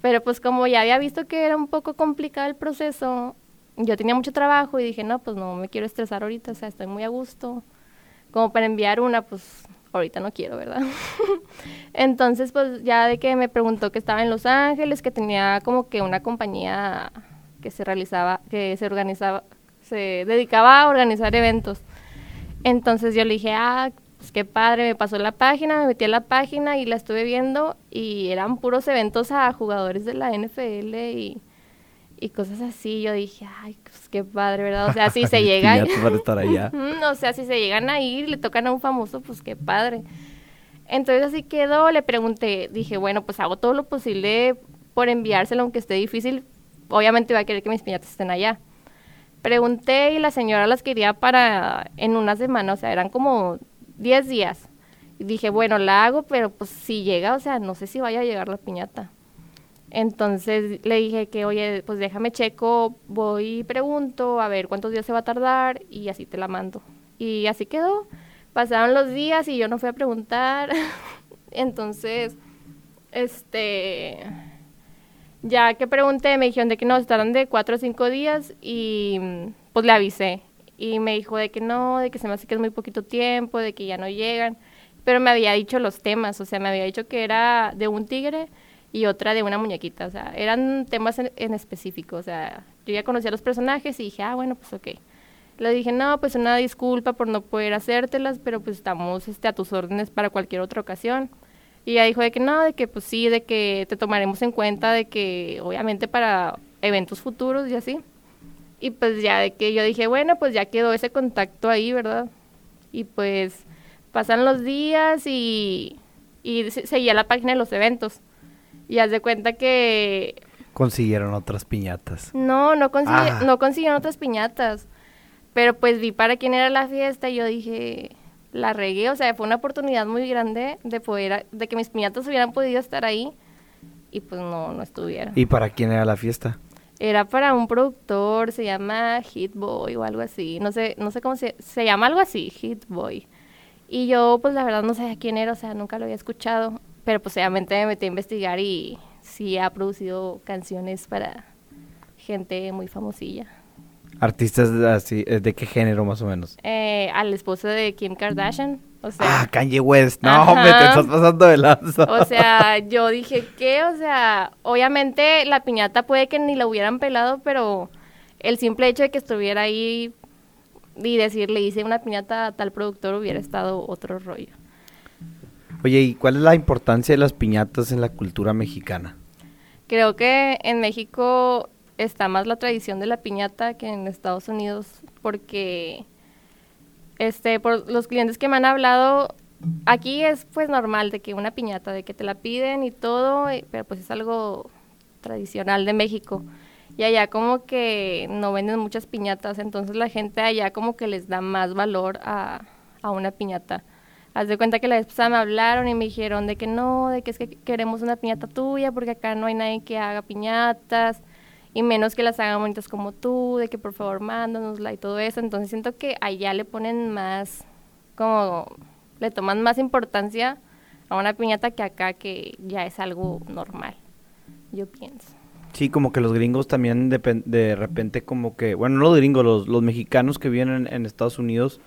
Pero pues como ya había visto que era un poco complicado el proceso, yo tenía mucho trabajo y dije, no, pues no me quiero estresar ahorita, o sea, estoy muy a gusto. Como para enviar una, pues ahorita no quiero, ¿verdad? Entonces, pues ya de que me preguntó que estaba en Los Ángeles, que tenía como que una compañía que se realizaba, que se organizaba, se dedicaba a organizar eventos. Entonces yo le dije, ah, pues qué padre, me pasó la página, me metí a la página y la estuve viendo y eran puros eventos a jugadores de la NFL y y cosas así. Yo dije, ay, pues qué padre, ¿verdad? O sea, si se llegan. estar allá. o sea, si se llegan a ir, le tocan a un famoso, pues qué padre. Entonces así quedó, le pregunté, dije, bueno, pues hago todo lo posible por enviárselo, aunque esté difícil. Obviamente va a querer que mis piñatas estén allá. Pregunté y la señora las quería para en una semana, o sea, eran como 10 días. Y dije, bueno, la hago, pero pues si llega, o sea, no sé si vaya a llegar la piñata. Entonces le dije que, oye, pues déjame checo, voy y pregunto a ver cuántos días se va a tardar y así te la mando. Y así quedó. Pasaron los días y yo no fui a preguntar. Entonces, este, Ya que pregunté, me dijeron de que no, estarán de cuatro o cinco días y pues le avisé. Y me dijo de que no, de que se me hace que es muy poquito tiempo, de que ya no llegan. Pero me había dicho los temas, o sea, me había dicho que era de un tigre y otra de una muñequita, o sea, eran temas en, en específico, o sea, yo ya conocía los personajes y dije, ah, bueno, pues ok. Le dije, no, pues una disculpa por no poder hacértelas, pero pues estamos este, a tus órdenes para cualquier otra ocasión. Y ella dijo de que no, de que pues sí, de que te tomaremos en cuenta, de que obviamente para eventos futuros y así. Y pues ya de que yo dije, bueno, pues ya quedó ese contacto ahí, ¿verdad? Y pues pasan los días y, y seguía la página de los eventos. Y haz de cuenta que... Consiguieron otras piñatas. No, no, ah. no consiguieron otras piñatas. Pero pues vi para quién era la fiesta y yo dije, la regué, o sea, fue una oportunidad muy grande de poder, de que mis piñatas hubieran podido estar ahí y pues no, no estuvieron. ¿Y para quién era la fiesta? Era para un productor, se llama Hit Boy o algo así, no sé, no sé cómo se, se llama algo así, Hit Boy. Y yo pues la verdad no sabía quién era, o sea, nunca lo había escuchado, pero pues obviamente me metí a investigar y sí ha producido canciones para gente muy famosilla. ¿Artistas así, eh, de qué género más o menos? Eh, al esposo de Kim Kardashian. O sea, ah, Kanye West. No, me te estás pasando de lanza. O sea, yo dije, ¿qué? O sea, obviamente la piñata puede que ni la hubieran pelado, pero el simple hecho de que estuviera ahí y decirle hice una piñata a tal productor hubiera estado otro rollo. Oye, ¿y cuál es la importancia de las piñatas en la cultura mexicana? Creo que en México está más la tradición de la piñata que en Estados Unidos porque este por los clientes que me han hablado aquí es pues normal de que una piñata de que te la piden y todo pero pues es algo tradicional de México y allá como que no venden muchas piñatas entonces la gente allá como que les da más valor a, a una piñata Haz de cuenta que la vez me hablaron y me dijeron de que no, de que es que queremos una piñata tuya porque acá no hay nadie que haga piñatas y menos que las hagan bonitas como tú, de que por favor mándanosla y todo eso. Entonces siento que allá le ponen más, como le toman más importancia a una piñata que acá que ya es algo normal, yo pienso. Sí, como que los gringos también de, de repente como que, bueno, no los gringos, los, los mexicanos que vienen en Estados Unidos,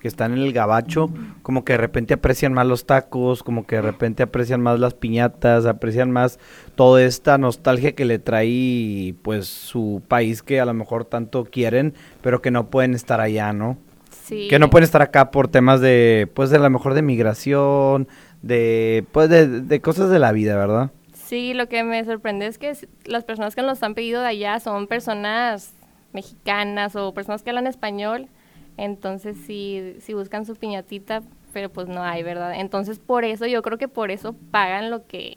que están en el gabacho, como que de repente aprecian más los tacos, como que de repente aprecian más las piñatas, aprecian más toda esta nostalgia que le trae pues su país que a lo mejor tanto quieren, pero que no pueden estar allá, ¿no? Sí. Que no pueden estar acá por temas de, pues de a lo mejor de migración, de, pues de, de cosas de la vida, ¿verdad? Sí, lo que me sorprende es que las personas que nos han pedido de allá son personas mexicanas o personas que hablan español. Entonces, sí, sí buscan su piñatita, pero pues no hay, ¿verdad? Entonces, por eso, yo creo que por eso pagan lo que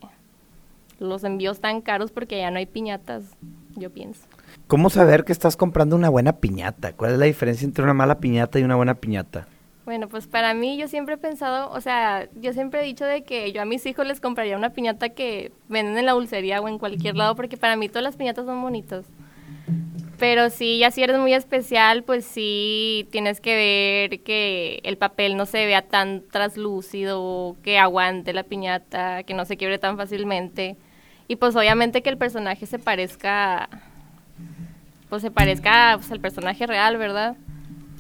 los envíos tan caros porque ya no hay piñatas, yo pienso. ¿Cómo saber que estás comprando una buena piñata? ¿Cuál es la diferencia entre una mala piñata y una buena piñata? Bueno, pues para mí yo siempre he pensado, o sea, yo siempre he dicho de que yo a mis hijos les compraría una piñata que venden en la dulcería o en cualquier lado, porque para mí todas las piñatas son bonitas. Pero sí, ya si eres muy especial, pues sí tienes que ver que el papel no se vea tan traslúcido, que aguante la piñata, que no se quiebre tan fácilmente. Y pues obviamente que el personaje se parezca, pues se parezca pues, al personaje real, ¿verdad?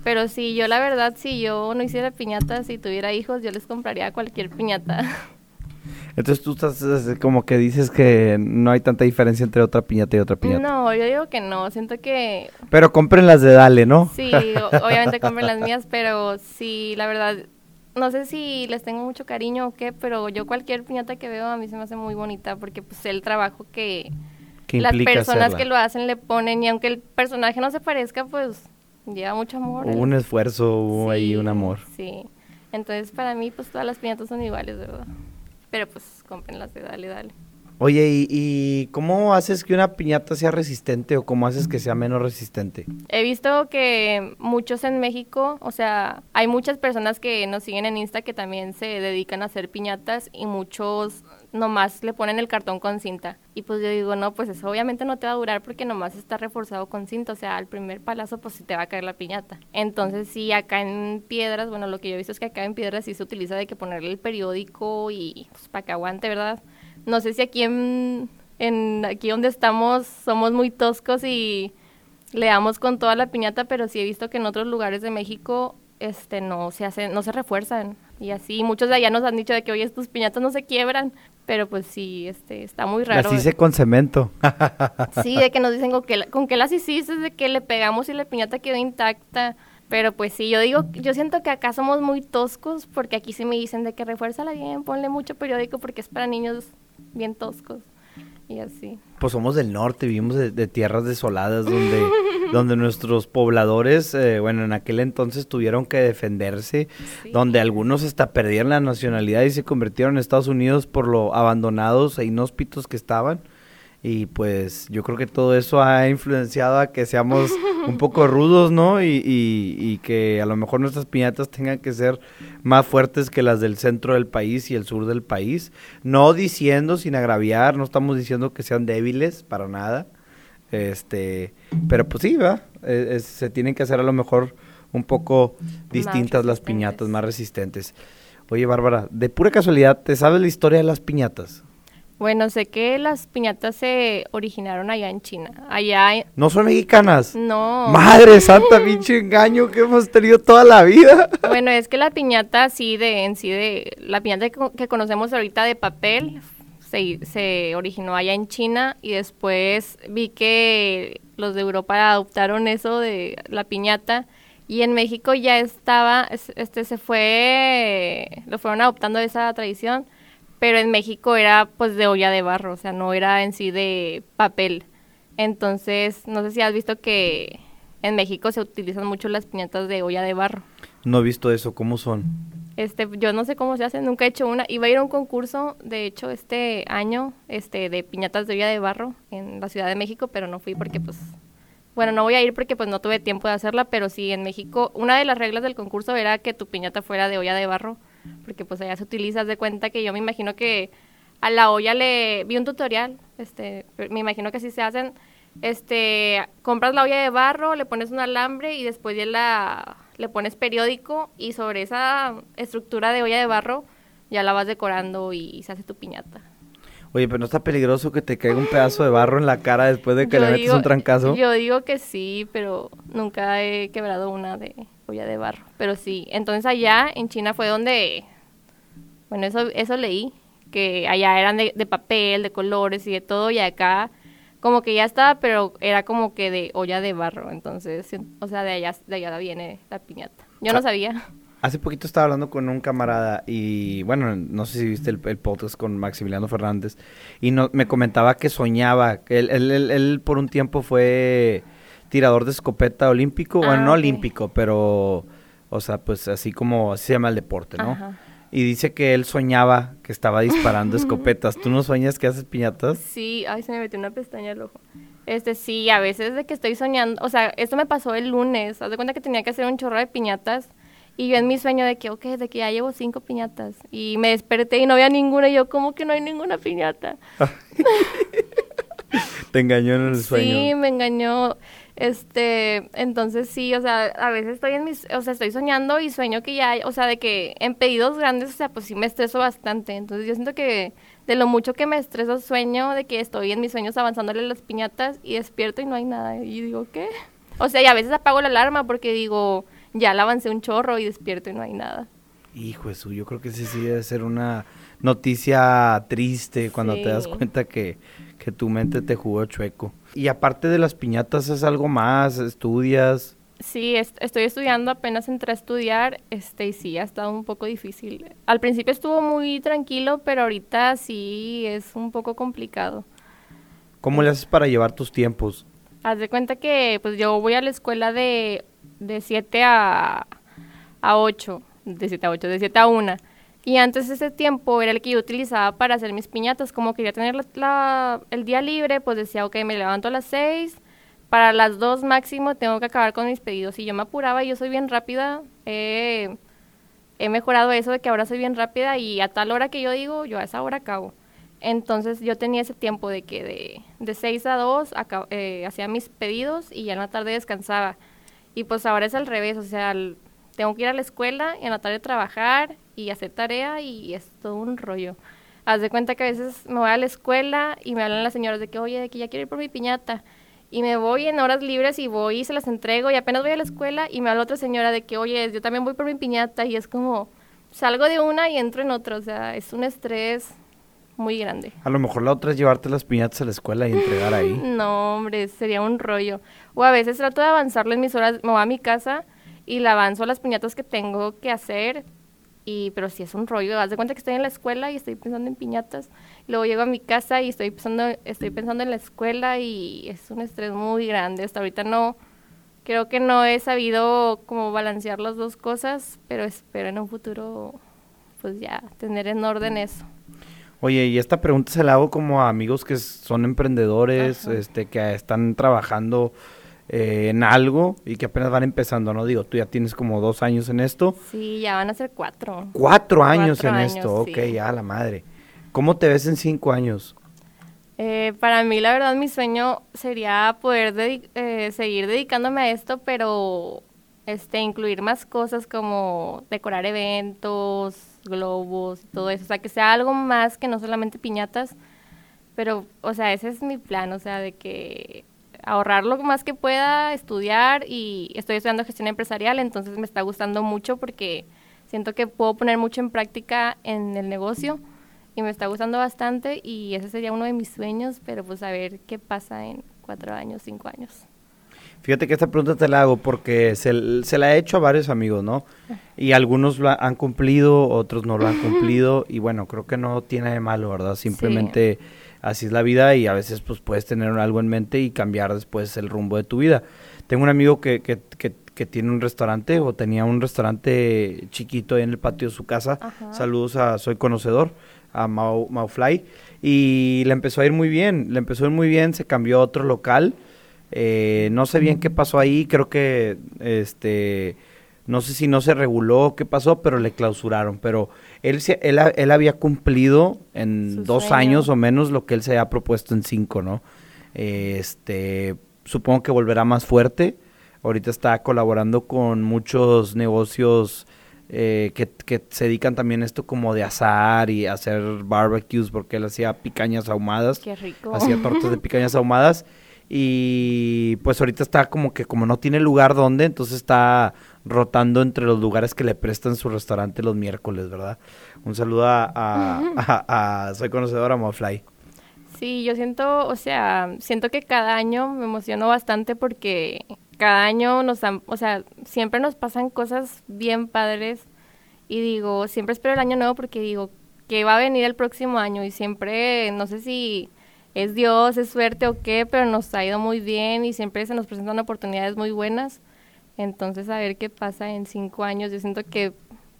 Pero sí, yo la verdad, si yo no hiciera piñatas y tuviera hijos, yo les compraría cualquier piñata. Entonces tú estás como que dices que no hay tanta diferencia entre otra piñata y otra piñata. No, yo digo que no, siento que... Pero compren las de Dale, ¿no? Sí, obviamente compren las mías, pero sí, la verdad, no sé si les tengo mucho cariño o qué, pero yo cualquier piñata que veo a mí se me hace muy bonita porque pues el trabajo que, las personas que lo hacen le ponen y aunque el personaje no se parezca, pues lleva mucho amor. Hubo un esfuerzo, hubo ahí un amor. Sí. Entonces, para mí, pues todas las piñatas son iguales, ¿verdad? Pero pues cómprenlas de dale, dale. Oye, ¿y, ¿y, cómo haces que una piñata sea resistente o cómo haces que sea menos resistente? He visto que muchos en México, o sea, hay muchas personas que nos siguen en Insta que también se dedican a hacer piñatas y muchos nomás le ponen el cartón con cinta. Y pues yo digo, no, pues eso obviamente no te va a durar porque nomás está reforzado con cinta, o sea, al primer palazo pues sí te va a caer la piñata. Entonces sí, acá en piedras, bueno, lo que yo he visto es que acá en piedras sí se utiliza de que ponerle el periódico y pues para que aguante, ¿verdad? No sé si aquí en, en aquí donde estamos somos muy toscos y le damos con toda la piñata, pero sí he visto que en otros lugares de México este no se hacen, no se refuerzan y así muchos de allá nos han dicho de que oye tus piñatas no se quiebran, pero pues sí, este está muy raro. Las hice con cemento. sí, de que nos dicen con que con que las hiciste, de que le pegamos y la piñata quedó intacta. Pero pues sí, yo digo, yo siento que acá somos muy toscos porque aquí sí me dicen de que refuérzala bien, ponle mucho periódico porque es para niños bien toscos y así. Pues somos del norte, vivimos de, tierras desoladas donde, donde nuestros pobladores, eh, bueno, en aquel entonces tuvieron que defenderse, donde algunos hasta perdieron la nacionalidad y se convirtieron en Estados Unidos por lo abandonados e inhóspitos que estaban. Y pues yo creo que todo eso ha influenciado a que seamos un poco rudos, ¿no? Y, y, que a lo mejor nuestras piñatas tengan que ser más fuertes que las del centro del país y el sur del país. No diciendo, sin agraviar, no estamos diciendo que sean débiles, para nada. Este, pero pues sí, ¿verdad? E, se tienen que hacer a lo mejor un poco distintas las piñatas, más resistentes. Oye, Bárbara, de pura casualidad, ¿te sabes la historia de las piñatas? Bueno, sé que las piñatas se originaron allá en China. Allá ¿No son mexicanas? No. Madre santa, pinche engaño que hemos tenido toda la vida. Bueno, es que la piñata sí de en sí de la piñata que, conocemos ahorita de papel se, se originó allá en China y después vi que los de Europa adoptaron eso de la piñata y en México ya estaba este se fue lo fueron adoptando esa tradición pero en México era pues de olla de barro, o sea, no era en sí de papel. Entonces, no sé si has visto que en México se utilizan mucho las piñatas de olla de barro. No he visto eso, ¿cómo son? Este, yo no sé cómo se hacen, nunca he hecho una. Iba a ir a un concurso, de hecho, este año, este, de piñatas de olla de barro en la Ciudad de México, pero no fui porque, pues, bueno, no voy a ir porque, pues, no tuve tiempo de hacerla, pero sí, en México, una de las reglas del concurso era que tu piñata fuera de olla de barro porque pues allá se utiliza, de cuenta que yo me imagino que a la olla le vi un tutorial, este, me imagino que así se hacen, este, compras la olla de barro, le pones un alambre y después ya la, le pones periódico y sobre esa estructura de olla de barro ya la vas decorando y se hace tu piñata. Oye, pero no está peligroso que te caiga un pedazo de barro en la cara después de que le metes un trancazo. Yo digo que sí, pero nunca he quebrado una de olla de barro. Pero sí, entonces allá en China fue donde, bueno, eso, eso leí, que allá eran de, papel, de colores y de todo, y acá como que ya estaba, pero era como que de olla de barro. Entonces, o sea, de allá, de allá viene la piñata. Yo no ah. sabía. Hace poquito estaba hablando con un camarada y bueno, no sé si viste el, podcast con Maximiliano Fernández y no, me comentaba que soñaba, que él, él, él, por un tiempo fue tirador de escopeta olímpico, bueno, no ah, olímpico, pero, o sea, pues así como así se llama el deporte, ¿no? Y dice que él soñaba que estaba disparando escopetas. ¿Tú no sueñas que haces piñatas? Sí, ay, se me metió una pestaña al ojo. Este, sí, a veces de que estoy soñando, o sea, esto me pasó el lunes, haz de cuenta que tenía que hacer un chorro de piñatas y yo en mi sueño de que, ok, de que ya llevo cinco piñatas. Y me desperté y no había ninguna. Y yo, ¿cómo que no hay ninguna piñata? Te engañó en el sueño. Sí, me engañó. Este, entonces sí, o sea, a veces estoy en mis, o sea, estoy soñando y sueño que ya, o sea, de que en pedidos grandes, o sea, pues sí me estreso bastante. Entonces yo siento que de lo mucho que me estreso sueño de que estoy en mis sueños avanzándole las piñatas y despierto y no hay nada. Y digo, ¿qué? O sea, y a veces apago la alarma porque digo, ya la avancé un chorro y despierto y no hay nada. Hijo eso, yo creo que sí, sí debe ser una noticia triste cuando te das cuenta que, que tu mente te jugó chueco. Y aparte de las piñatas, ¿es algo más? ¿Estudias? Sí, estoy estudiando, apenas entré a estudiar, este, y sí, ha estado un poco difícil. Al principio estuvo muy tranquilo, pero ahorita sí es un poco complicado. ¿Cómo le haces para llevar tus tiempos? Haz de cuenta que pues yo voy a la escuela de de 7 a, a 8, de 7 a 8, de 7 a 1. Y antes ese tiempo era el que yo utilizaba para hacer mis piñatas, como quería tener el día libre, pues decía, ok, me levanto a las 6, para las 2 máximo tengo que acabar con mis pedidos. Y yo me apuraba, yo soy bien rápida, he mejorado eso de que ahora soy bien rápida y a tal hora que yo digo, yo a esa hora acabo. Entonces yo tenía ese tiempo de que de, de 6 a 2 eh, hacía mis pedidos y ya en la tarde descansaba. Y pues ahora es al revés, o sea, tengo que ir a la escuela y en la tarde trabajar y hacer tarea y es todo un rollo. haz de cuenta que a veces me voy a la escuela y me hablan las señoras de que, oye, de que ya quiero ir por mi piñata. Y me voy en horas libres y voy y se las entrego y apenas voy a la escuela y me habla otra señora de que, oye, yo también voy por mi piñata y es como, salgo de una y entro en otra, o sea, es un estrés muy grande. A lo mejor la otra es llevarte las piñatas a la escuela y entregar ahí. no, hombre, sería un rollo. O a veces trato de avanzarlo en mis horas, me voy a mi casa y le avanzo las piñatas que tengo que hacer, y, pero si es un rollo, haz de cuenta que estoy en la escuela y estoy pensando en piñatas, luego llego a mi casa y estoy pensando, estoy pensando en la escuela y es un estrés muy grande, hasta ahorita no, creo que no he sabido cómo balancear las dos cosas, pero espero en un futuro pues ya tener en orden eso. Oye, y esta pregunta se la hago como a amigos que son emprendedores, este, que están trabajando eh, en algo y que apenas van empezando, ¿no? Digo, tú ya tienes como dos años en esto. Sí, ya van a ser cuatro. Cuatro años en esto, ok, ya la madre. ¿Cómo te ves en cinco años? Eh, para mí, la verdad, mi sueño sería poder eh, seguir dedicándome a esto, pero este, incluir más cosas como decorar eventos, globos, todo eso. O sea, que sea algo más que no solamente piñatas. Pero, o sea, ese es mi plan, o sea, de que ahorrar lo más que pueda, estudiar y estoy estudiando gestión empresarial, entonces me está gustando mucho porque siento que puedo poner mucho en práctica en el negocio y me está gustando bastante y ese sería uno de mis sueños, pero pues a ver qué pasa en cuatro años, cinco años. Fíjate que esta pregunta te la hago porque se, se la he hecho a varios amigos, ¿no? Y algunos lo han cumplido, otros no lo han cumplido y bueno, creo que no tiene de malo, ¿verdad? Simplemente así es la vida y a veces pues puedes tener algo en mente y cambiar después el rumbo de tu vida. Tengo un amigo que, que, que, tiene un restaurante o tenía un restaurante chiquito ahí en el patio de su casa. Saludos a Soy Conocedor, a Mau, Maufly. Y le empezó a ir muy bien, le empezó a ir muy bien, se cambió a otro local. Eh, no sé bien qué pasó ahí, creo que este no sé si no se reguló, qué pasó, pero le clausuraron. Pero él, él, él había cumplido en dos años o menos lo que él se había propuesto en cinco, ¿no? Este, supongo que volverá más fuerte. Ahorita está colaborando con muchos negocios eh, que, que, se dedican también a esto como de asar y hacer barbecues, porque él hacía picañas ahumadas. Qué rico. Hacía tortas de picañas ahumadas. Y pues ahorita está como que como no tiene lugar donde, entonces está rotando entre los lugares que le prestan su restaurante los miércoles, ¿verdad? Un saludo a, a, soy conocedora Mofly. Sí, yo siento, o sea, siento que cada año me emociono bastante porque cada año nos dan, o sea, siempre nos pasan cosas bien padres y digo, siempre espero el año nuevo porque digo que va a venir el próximo año y siempre, no sé si es Dios, es suerte o qué, pero nos ha ido muy bien y siempre se nos presentan oportunidades muy buenas. Entonces, a ver qué pasa en cinco años. Yo siento que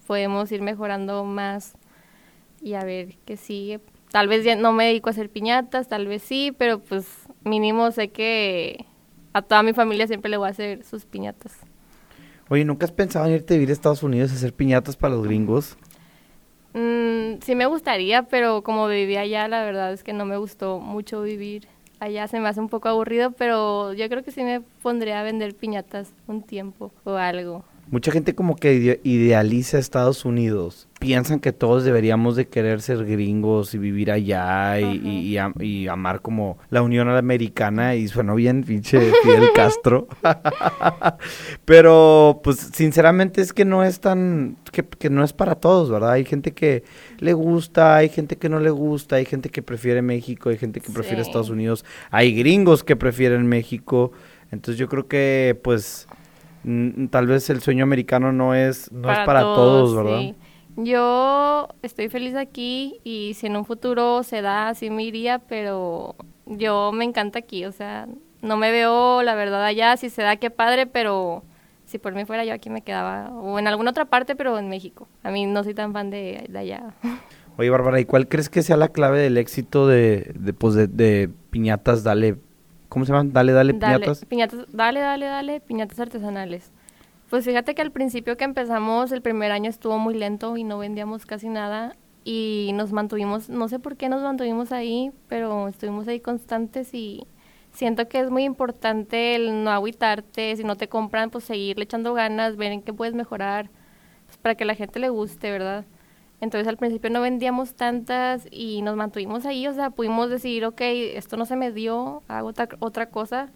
podemos ir mejorando más y a ver qué sigue. Tal vez ya no me dedico a hacer piñatas, tal vez sí, pero pues mínimo sé que a toda mi familia siempre le voy a hacer sus piñatas. Oye, ¿nunca has pensado en irte a vivir a Estados Unidos a hacer piñatas para los gringos? Mm, sí me gustaría, pero como vivía allá, la verdad es que no me gustó mucho vivir allá. Se me hace un poco aburrido, pero yo creo que sí me pondría a vender piñatas un tiempo o algo. Mucha gente como que idealiza Estados Unidos. Piensan que todos deberíamos de querer ser gringos y vivir allá y, y, amar como la Unión Americana y suena bien pinche Fidel Castro. Pero pues sinceramente es que no es tan, que, que, no es para todos, ¿verdad? Hay gente que le gusta, hay gente que no le gusta, hay gente que prefiere México, hay gente que prefiere Estados Unidos, hay gringos que prefieren México. Entonces yo creo que pues tal vez el sueño americano no es, no para es para todos, ¿verdad? Yo estoy feliz aquí y si en un futuro se da, así me iría, pero yo me encanta aquí, o sea, no me veo la verdad allá, si se da, qué padre, pero si por mí fuera yo aquí me quedaba, o en alguna otra parte, pero en México. A mí no soy tan fan de, allá. Oye, Bárbara, ¿y cuál crees que sea la clave del éxito de, de, pues de, de Piñatas Dale ¿Cómo se llaman? Dale, dale, piñatas. piñatas. Dale, dale, dale, piñatas artesanales. Pues fíjate que al principio que empezamos, el primer año estuvo muy lento y no vendíamos casi nada y nos mantuvimos, no sé por qué nos mantuvimos ahí, pero estuvimos ahí constantes y siento que es muy importante el no agüitarte, si no te compran, pues seguirle echando ganas, ver en qué puedes mejorar, pues para que la gente le guste, ¿verdad? Entonces al principio no vendíamos tantas y nos mantuvimos ahí, o sea, pudimos decir, ok, esto no se me dio, hago otra, cosa,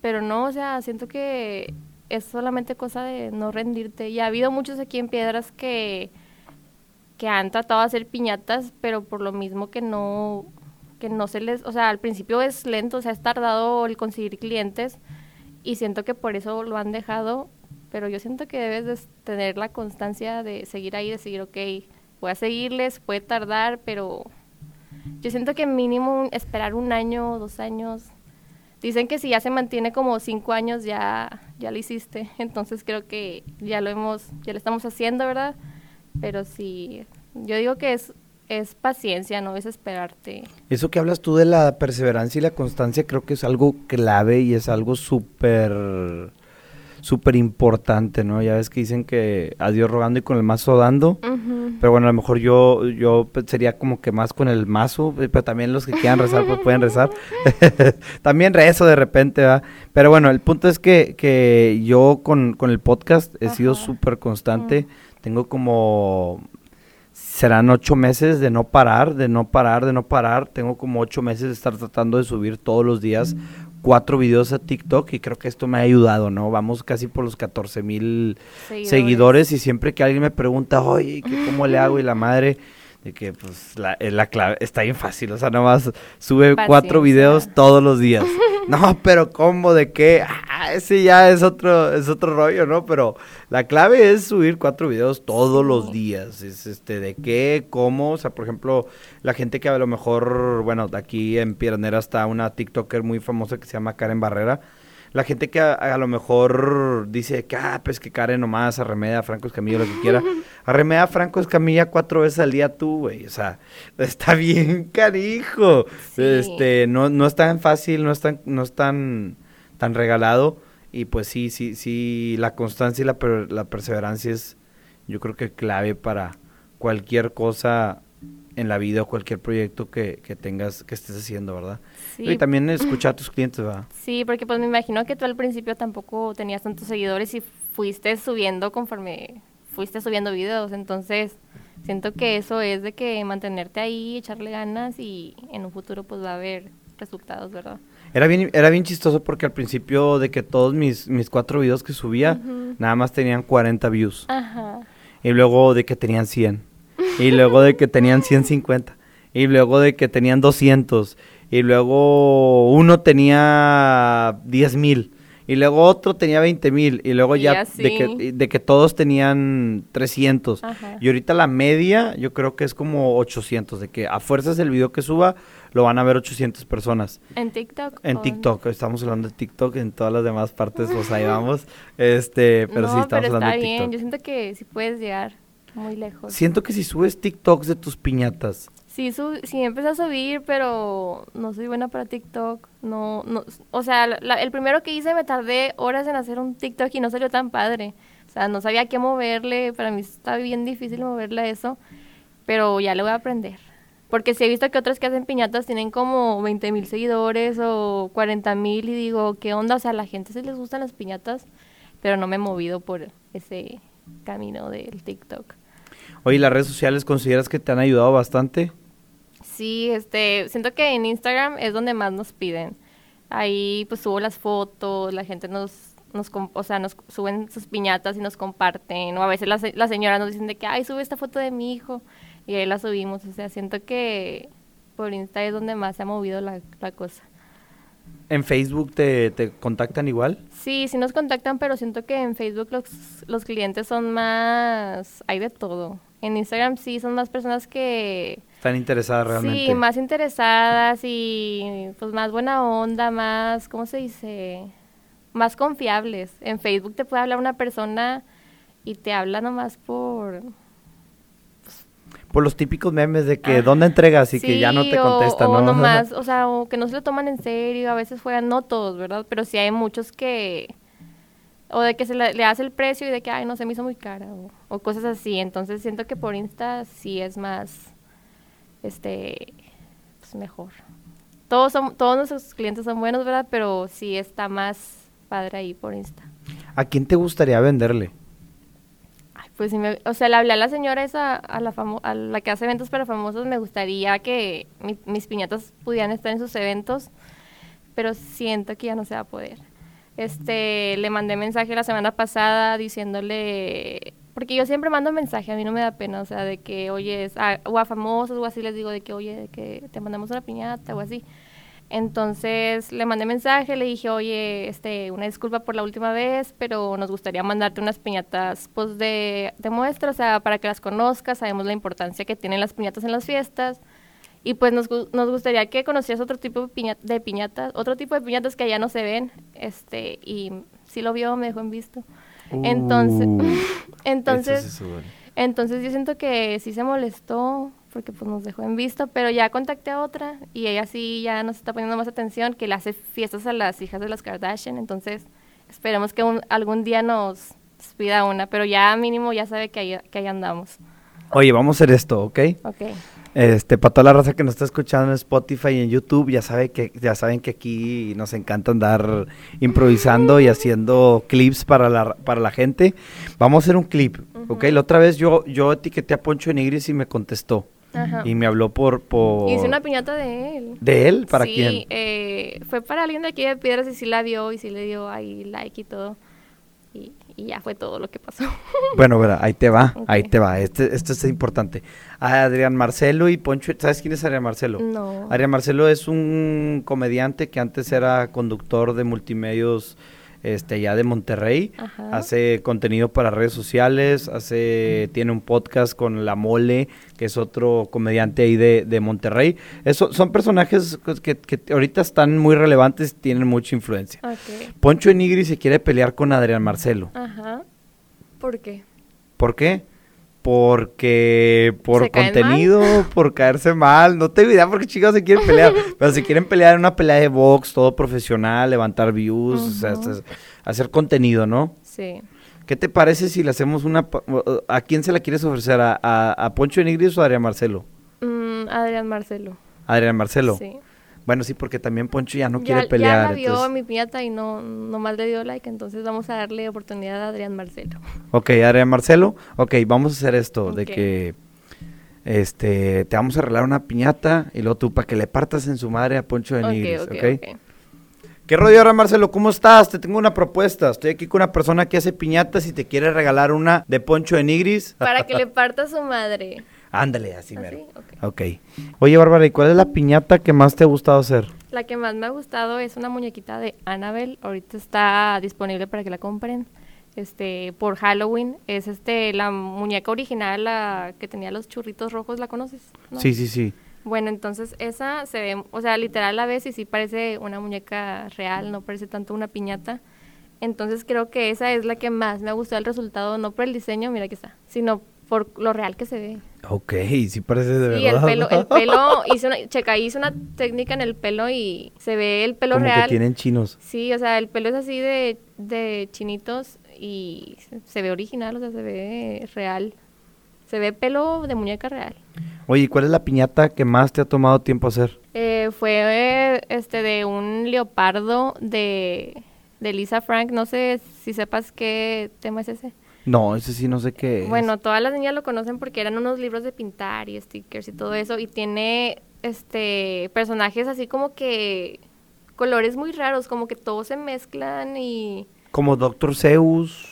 pero no, o sea, siento que es solamente cosa de no rendirte. Y ha habido muchos aquí en Piedras que, que han tratado de hacer piñatas, pero por lo mismo que no, que no se les, o sea, al principio es lento, o sea, es tardado el conseguir clientes y siento que por eso lo han dejado pero yo siento que debes de tener la constancia de seguir ahí, de seguir, ok, voy a seguirles, puede tardar, pero yo siento que mínimo esperar un año, dos años. Dicen que si ya se mantiene como cinco años ya, ya lo hiciste, entonces creo que ya lo hemos, ya lo estamos haciendo, ¿verdad? Pero sí, yo digo que es, es paciencia, no es esperarte. Eso que hablas tú de la perseverancia y la constancia creo que es algo clave y es algo súper súper importante, ¿no? Ya ves que dicen que a Dios rogando y con el mazo dando, pero bueno, a lo mejor yo, yo sería como que más con el mazo, eh, pero también los que quieran rezar pues pueden rezar. también rezo de repente, ¿verdad? Pero bueno, el punto es que, que yo con, con el podcast he sido súper constante, tengo como serán ocho meses de no parar, de no parar, de no parar. Tengo como ocho meses de estar tratando de subir todos los días cuatro videos a TikTok y creo que esto me ha ayudado, ¿no? Vamos casi por los 14 mil seguidores. y siempre que alguien me pregunta, oye, ¿cómo le hago? Y la madre, de que pues la, eh, la clave está bien fácil, o sea, nomás sube cuatro videos todos los días. no, pero ¿cómo? ¿De qué? Ah, ese ya es otro, es otro rollo, ¿no? Pero la clave es subir cuatro videos todos los días. Es este, ¿de qué? ¿Cómo? O sea, por ejemplo, la gente que a lo mejor, bueno, aquí en Piranera está una TikToker muy famosa que se llama Karen Barrera la gente que a, lo mejor dice que, ah, pues que Karen nomás arremeda a Franco Escamilla lo que quiera. Arremeda a Franco Escamilla cuatro veces al día tú, güey. O sea, está bien carijo. Este, no, no es tan fácil, no es tan, no es tan, tan regalado. Y pues sí, sí, sí, la constancia y la, la perseverancia es, yo creo que clave para cualquier cosa en la vida o cualquier proyecto que, que tengas, que estés haciendo, ¿verdad? Sí. Y también escuchar a tus clientes, ¿verdad? Sí, porque pues me imagino que tú al principio tampoco tenías tantos seguidores y fuiste subiendo conforme fuiste subiendo videos, entonces siento que eso es de que mantenerte ahí, echarle ganas y en un futuro pues va a haber resultados, ¿verdad? Era bien, era bien chistoso porque al principio de que todos mis, mis cuatro videos que subía, nada más tenían 40 views. Ajá. Y luego de que tenían 100 y luego de que tenían 150, y luego de que tenían 200, y luego uno tenía 10 mil, y luego otro tenía 20 mil, y luego ya de que, de que, todos tenían 300. Y ahorita la media yo creo que es como 800, de que a fuerzas el video que suba lo van a ver 800 personas. ¿En TikTok? En TikTok, estamos hablando de TikTok, en todas las demás partes pues ahí vamos, este, pero sí estamos hablando de TikTok. Bien. Yo siento que sí puedes llegar. Muy lejos. Siento que si subes TikToks de tus piñatas. Sí, sí empecé a subir, pero no soy buena para TikTok. No, no, o sea, el primero que hice me tardé horas en hacer un TikTok y no salió tan padre. O sea, no sabía qué moverle. Para mí está bien difícil moverle a eso. Pero ya le voy a aprender. Porque sí he visto que otras que hacen piñatas tienen como 20 mil seguidores o 40 mil y digo, ¿qué onda? O sea, a la gente se les gustan las piñatas, pero no me he movido por ese camino del TikTok. Oye, ¿las redes sociales consideras que te han ayudado bastante? Sí, este, siento que en Instagram es donde más nos piden. Ahí pues subo las fotos, la gente nos, nos o sea, nos suben sus piñatas y nos comparten. O a veces las, las señoras nos dicen de que, ay, sube esta foto de mi hijo. Y ahí la subimos. O sea, siento que por Insta es donde más se ha movido la, la cosa. ¿En Facebook te, te, contactan igual? Sí, sí nos contactan, pero siento que en Facebook los, los clientes son más... hay de todo. En Instagram sí son más personas que... Están interesadas realmente. Sí, más interesadas y pues más buena onda, más, ¿cómo se dice? Más confiables. En Facebook te puede hablar una persona y te habla nomás por... por los típicos memes de que dónde entregas y que ya no te contestan, o, ¿no? nomás, o sea, o que no se lo toman en serio, a veces fueran, no todos, ¿verdad? Pero sí hay muchos que o de que se le, hace el precio y de que, ay, no, se me hizo muy cara, o, cosas así. Entonces siento que por Insta sí es más, este, pues mejor. Todos, son, todos nuestros clientes son buenos, ¿verdad? Pero sí está más padre ahí por Insta. ¿A quién te gustaría venderle? Pues o sea, le hablé a la señora esa, a la, famo- a la que hace eventos para famosos, me gustaría que mi- mis piñatas pudieran estar en sus eventos, pero siento que ya no se va a poder. Este, le mandé mensaje la semana pasada diciéndole, porque yo siempre mando mensaje, a mí no me da pena, o sea, de que, oye, a- o a famosos o así les digo de que, oye, de que te mandamos una piñata o así. Entonces le mandé mensaje, le dije, oye, este, una disculpa por la última vez, pero nos gustaría mandarte unas piñatas pues, de, de muestra, o sea, para que las conozcas, sabemos la importancia que tienen las piñatas en las fiestas. Y pues nos, nos gustaría que conocieras otro tipo de, piña- de piñatas, otro tipo de piñatas que allá no se ven. Este, y si lo vio, me dejó en visto. Entonces, Uh, entonces, entonces yo siento que sí se molestó porque pues nos dejó en visto, pero ya contacté a otra y ella sí ya nos está poniendo más atención, que le hace fiestas a las hijas de las Kardashian, entonces esperemos que un- algún día nos pida una, pero ya mínimo ya sabe que ahí, que ahí andamos. Oye, vamos a hacer esto, ¿ok? Ok. Este, para toda la raza que nos está escuchando en Spotify y en YouTube, ya sabe que ya saben que aquí nos encanta andar improvisando y haciendo clips para la, para la gente. Vamos a hacer un clip, ¿ok? La otra vez yo yo etiqueté a Poncho de Nigris y me contestó Ajá. y me habló por por Hice una piñata de él. de él para sí, quién. eh, fue para alguien de aquí de Piedras y sí la vio y sí le dio ahí like y todo. Y, y ya fue todo lo que pasó. Bueno, verá, ahí te va, ahí te va. Este, esto es importante. A Adrián Marcelo y Poncho, ¿sabes quién es Adrián Marcelo? No. Adrián Marcelo es un comediante que antes era conductor de multimedios este, allá de Monterrey. Ajá. Hace contenido para redes sociales, hace, tiene un podcast con La Mole, que es otro comediante ahí de, de Monterrey. Eso, son personajes que, que ahorita están muy relevantes, tienen mucha influencia. Poncho Enigri se quiere pelear con Adrián Marcelo. Ajá. ¿Por qué? ¿Por qué? Porque por ¿Se contenido, por caerse mal, no tengo idea por qué chicos se quieren pelear, pero si quieren pelear en una pelea de box, todo profesional, levantar views, o sea, Ujú. hacer- hacer contenido, ¿no? Sí. ¿Qué te parece si le hacemos una... ¿A quién se la quieres ofrecer? ¿A, a, a Poncho Enigris o a Adrián Marcelo? Mm, Adrián Marcelo. Adrián Marcelo. Sí. Bueno, sí, porque también Poncho ya no ya, quiere ya pelear. la vio entonces- mi piñata y no nomás le dio like, entonces vamos a darle oportunidad a Adrián Marcelo. Ok, Adrián Marcelo. Ok, vamos a hacer esto, de que este te vamos a arreglar una piñata y luego tú para que le partas en su madre a Poncho de Ok, Nigris, ok, ¿ok? ok. ¿Qué rollo ahora, Marcelo? ¿Cómo estás? Te tengo una propuesta. Estoy aquí con una persona que hace piñatas y te quiere regalar una de Poncho de Nigris. Para que le parta a su madre. Ándale, así ¿Así? mero. Ok. Ok. Oye, Bárbara, ¿y cuál es la piñata que más te ha gustado hacer? La que más me ha gustado es una muñequita de Annabelle. Ahorita está disponible para que la compren. Este, por Halloween. Es este la muñeca original, la que tenía los churritos rojos, ¿la conoces? ¿No? Sí, sí, sí. Bueno, entonces esa se ve, o sea, literal la ves y sí parece una muñeca real, no parece tanto una piñata. Entonces creo que esa es la que más me ha gustado el resultado, no por el diseño, mira que está, sino por lo real que se ve. Ok, sí parece de Sí, el verdad. pelo, el pelo, hice una, checa, hice una técnica en el pelo y se ve el pelo Como real. que tienen chinos. Sí, o sea, el pelo es así de, de chinitos y se, ve original, o sea, se ve real. Se ve pelo de muñeca real. Oye, ¿y cuál es la piñata que más te ha tomado tiempo hacer? Eh, fue este de un leopardo de, de Lisa Frank. No sé si sepas qué tema es ese. No, ese sí no sé qué es. Bueno, todas las niñas lo conocen porque eran unos libros de pintar y stickers y todo eso. Y tiene este personajes así como que colores muy raros, como que todos se mezclan y Como Doctor Zeus,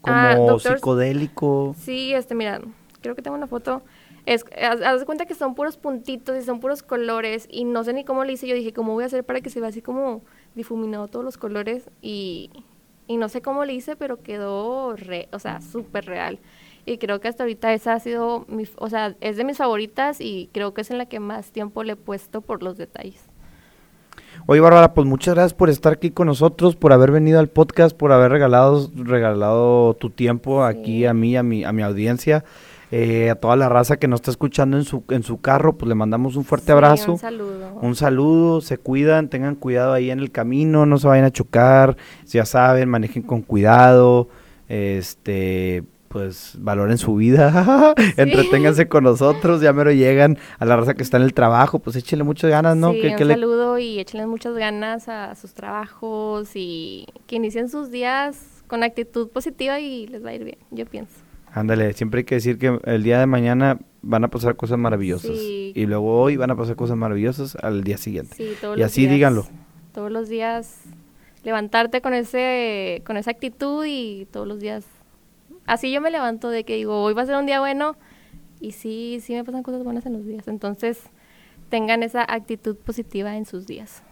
como Ah, Dr. psicodélico. Sí, este, mira, creo que tengo una foto. Es, haz, haz de cuenta que son puros puntitos y son puros colores y no sé ni cómo le hice. Yo dije, ¿cómo voy a hacer para que se vea así como difuminado todos los colores? Y, y no sé cómo le hice, pero quedó, re, o sea, súper real. Y creo que hasta ahorita esa ha sido, mi, o sea, es de mis favoritas y creo que es en la que más tiempo le he puesto por los detalles. Oye, Bárbara, pues muchas gracias por estar aquí con nosotros, por haber venido al podcast, por haber regalado, regalado tu tiempo Sí. aquí a mí, a mi, a mi audiencia, eh, a toda la raza que nos está escuchando en su, en su carro, pues le mandamos un fuerte Sí, abrazo. Un saludo. Un saludo, se cuidan, tengan cuidado ahí en el camino, no se vayan a chocar, ya saben, manejen con cuidado, este, pues valoren su vida, entreténganse con nosotros, ya mero llegan a la raza que está en el trabajo, pues échenle muchas ganas, ¿no? Sí, ¿Qué- un le- saludo y échenle muchas ganas a sus trabajos y que inicien sus días con actitud positiva y les va a ir bien, yo pienso. Ándale, siempre hay que decir que el día de mañana van a pasar cosas maravillosas. Sí. Y luego hoy van a pasar cosas maravillosas al día siguiente. Sí, todos y los así días- díganlo. Todos los días levantarte con ese con esa actitud y todos los días así yo me levanto de que digo, hoy va a ser un día bueno y sí sí me pasan cosas buenas en los días. Entonces, tengan esa actitud positiva en sus días.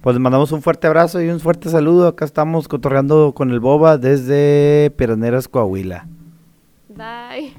Pues les mandamos un fuerte abrazo y un fuerte saludo. Acá estamos cotorreando con el Boba desde Peraneras, Coahuila. Bye.